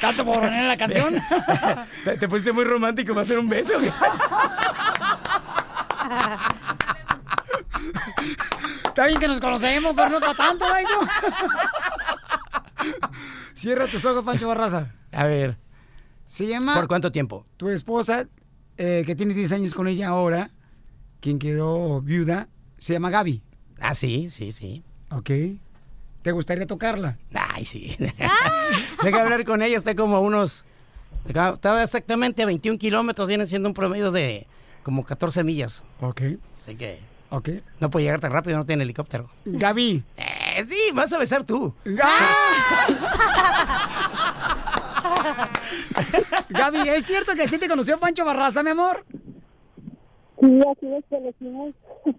¿Tanto por poner la canción? ¿Te, te pusiste muy romántico, ¿va a hacer un beso? Está bien que nos conocemos, pero no para tanto, Dayo. Cierra tus ojos, Pancho Barraza. A ver. Se llama... ¿Por cuánto tiempo? Tu esposa, eh, que tiene 10 años con ella ahora, quien quedó viuda, se llama Gaby. Ah, sí, sí, sí. Ok. ¿Te gustaría tocarla? Ay, sí. Deja hablar con ella, está como a unos... Estaba exactamente a 21 kilómetros, viene siendo un promedio de como 14 millas. Ok. Así que Ok. no puede llegar tan rápido, no tiene helicóptero. Gaby. Eh, sí, vas a besar tú. Gaby, ¿es cierto que sí te conoció Pancho Barraza, mi amor? Sí, así nos conocimos.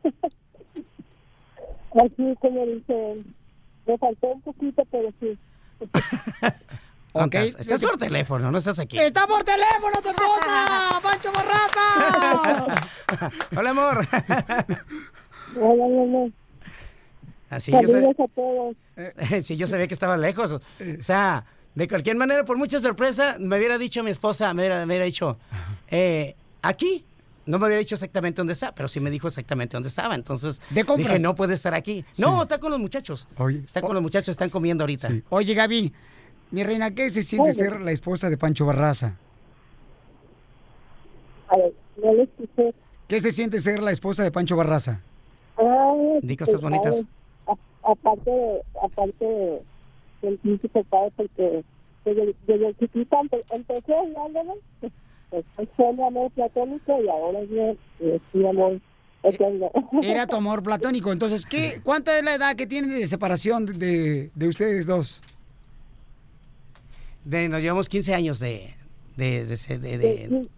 así como dice, me faltó un poquito, pero sí. Ok. Estás por teléfono, no estás aquí. ¡Está por teléfono tu esposa! ¡Pancho Barraza! Hola, amor. Hola, mamá. Así yo sabía, a todos. sí, yo sabía que estaba lejos. O sea, de cualquier manera, por mucha sorpresa, me hubiera dicho mi esposa, me hubiera, me hubiera dicho, eh, aquí. No me hubiera dicho exactamente dónde está, pero sí me dijo exactamente dónde estaba. Entonces ¿De compras? dije, no puede estar aquí. No, está con los muchachos. Oye. Está con los muchachos, están comiendo ahorita. Oye, Gaby, mi reina, ¿qué se siente Oye. ser la esposa de Pancho Barraza? A ver, no lo escuché. ¿Qué se siente ser la esposa de Pancho Barraza? Ay, Di cosas pues, bonitas. ay, aparte de, aparte de, del príncipe padre, porque desde, desde chiquita empe- empecé odiándolo, pues fue mi amor platónico y ahora es mi, es mi amor eterno. Era tu amor platónico. Entonces, ¿qué, ¿cuánta es la edad que tienen de separación de, de ustedes dos? De- nos llevamos 15 años de, de, de, de, de- de-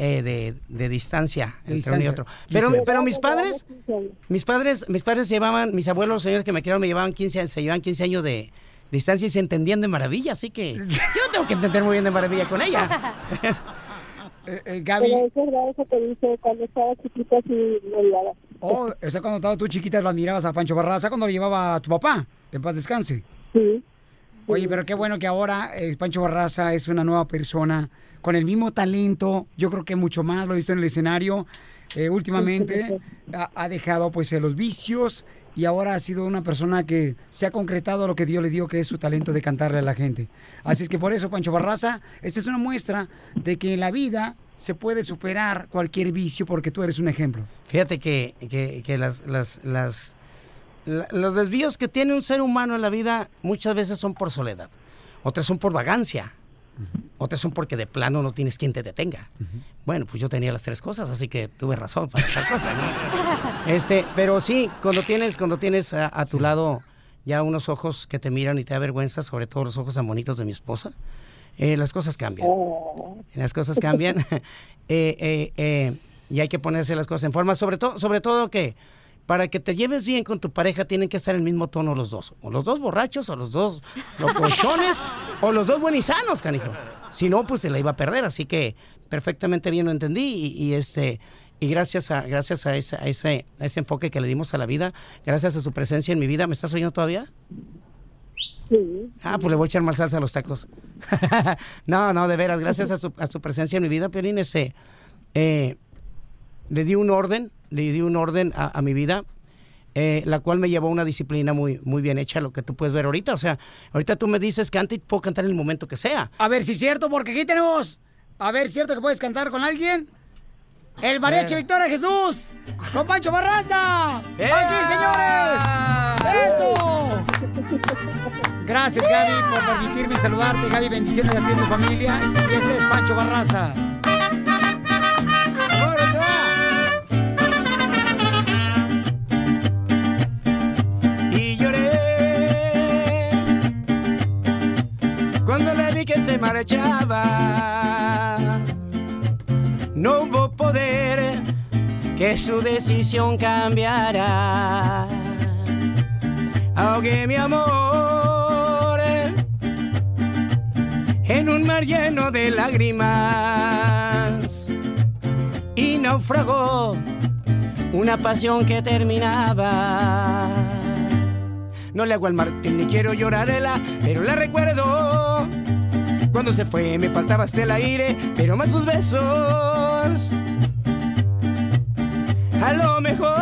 eh, de- de distancia entre uno y distancia. otro. Pero, 15. pero mis padres, mis padres, mis padres llevaban, mis abuelos, los señores que me criaron, me llevaban 15, años- se llevaban 15 años de distancia y se entendían de maravilla, así que yo tengo que entender muy bien de maravilla con ella. Eh, Gaby. Pero es verdad eso que dice, cuando estaba chiquita sí me odiaba. Oh, o sea, cuando estabas tú chiquita lo admirabas a Pancho Barraza cuando lo llevaba a tu papá. En paz descanse. Sí. Oye, pero qué bueno que ahora eh, Pancho Barraza es una nueva persona con el mismo talento. Yo creo que mucho más lo he visto en el escenario. Eh, últimamente ha, ha dejado pues eh, los vicios y ahora ha sido una persona que se ha concretado lo que Dios le dio, que es su talento de cantarle a la gente. Así es que por eso, Pancho Barraza, esta es una muestra de que en la vida se puede superar cualquier vicio porque tú eres un ejemplo. Fíjate que, que- que las, las, las- la- los desvíos que tiene un ser humano en la vida muchas veces son por soledad, otras son por vagancia, otras son porque de plano no tienes quien te detenga. Bueno, pues yo tenía las tres cosas, así que tuve razón para esta cosa. ¿no? Este, pero sí, cuando tienes, cuando tienes a, a tu lado ya unos ojos que te miran y te da vergüenza, sobre todo los ojos tan bonitos de mi esposa, eh, las cosas cambian. Las cosas cambian. Eh, eh, eh, y hay que ponerse las cosas en forma. Sobre, todo sobre todo que para que te lleves bien con tu pareja tienen que estar en el mismo tono los dos. O los dos borrachos, o los dos locochones, o los dos buenisanos, canijo. Si no, pues se la iba a perder. Así que perfectamente bien lo entendí. Y, y este... Y gracias a, gracias a ese, a, ese, a ese enfoque que le dimos a la vida, gracias a su presencia en mi vida, ¿me estás oyendo todavía? Ah, pues le voy a echar más salsa a los tacos. no, no, de veras, gracias a su, a su presencia en mi vida, Piolín, ese, eh, le di un orden, le di un orden a, a mi vida, eh, la cual me llevó a una disciplina muy, muy bien hecha, lo que tú puedes ver ahorita. O sea, ahorita tú me dices que antes puedo cantar en el momento que sea. A ver si es cierto, porque aquí tenemos. A ver, ¿cierto que puedes cantar con alguien? El mariachi Eh. Victoria Jesús. Con Pancho Barraza. Aquí, señores. Eso. Gracias, Gaby, por permitirme saludarte. Gaby, bendiciones a ti y a tu familia. Y este es Pancho Barraza. Marchaba. No hubo poder que su decisión cambiara. Ahogué mi amor en un mar lleno de lágrimas y naufragó una pasión que terminaba. No le hago al Martín ni quiero llorarla, pero la recuerdo. Cuando se fue me faltaba hasta el aire, pero más sus besos. A lo mejor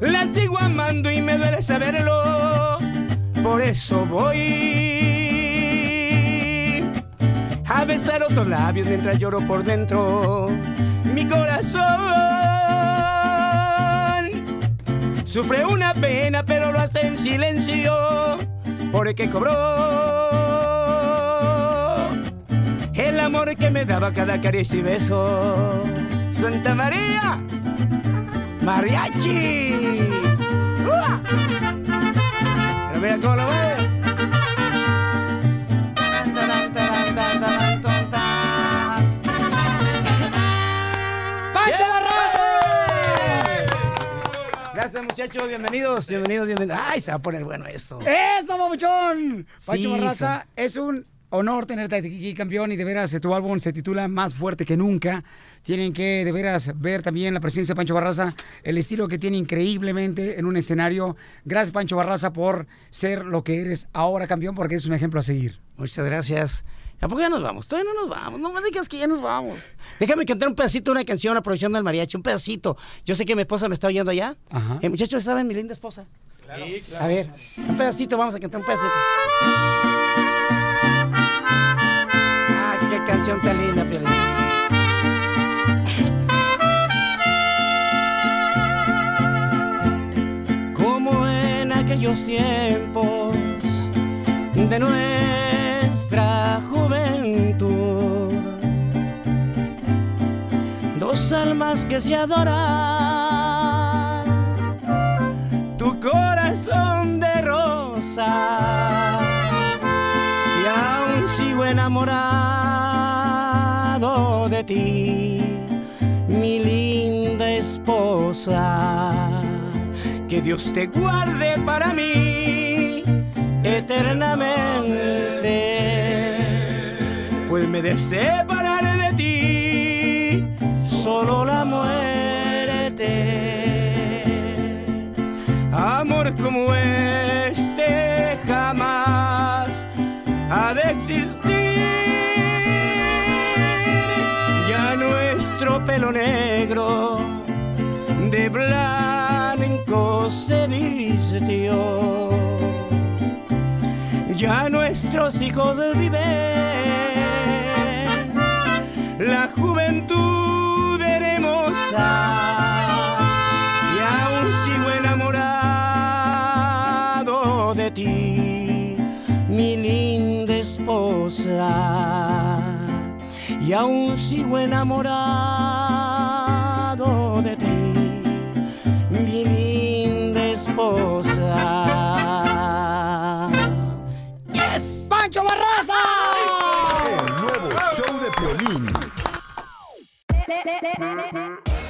la sigo amando y me duele saberlo. Por eso voy a besar otros labios mientras lloro por dentro. Mi corazón sufre una pena, pero lo hace en silencio, porque cobró el amor que me daba cada caricia y beso. Santa María, mariachi. ¡Ua! Pero mira cómo lo ve. Muchachos, bienvenidos, bienvenidos, bienvenidos. Ay, se va a poner bueno esto. ¡Eso, babuchón! Pancho Sí, Barraza, es un honor tenerte aquí, campeón, y de veras, tu álbum se titula Más Fuerte que Nunca. Tienen que, de veras, ver también la presencia de Pancho Barraza, el estilo que tiene increíblemente en un escenario. Gracias, Pancho Barraza, por ser lo que eres ahora, campeón, porque es un ejemplo a seguir. Muchas gracias. ¿A poco ya nos vamos? Todavía no nos vamos. No me digas que ya nos vamos. Déjame cantar un pedacito de una canción aprovechando el mariachi. Un pedacito. Yo sé que mi esposa me está oyendo allá. Ajá. Eh, muchachos, ¿saben mi linda esposa? A ver, un pedacito, vamos a cantar un pedacito. Ah, qué canción tan linda, Piolín. aquellos tiempos de nuestra juventud. Dos almas que se adoran, tu corazón de rosa, y aún sigo enamorado de ti, mi linda esposa. Que Dios te guarde para mí eternamente, pues me de separar de ti solo la muerte. Amor como este jamás ha de existir. Ya nuestro pelo negro de blanco se vistió. Ya nuestros hijos viven la juventud hermosa. Y aún sigo enamorado de ti, mi linda esposa. Y aún sigo enamorado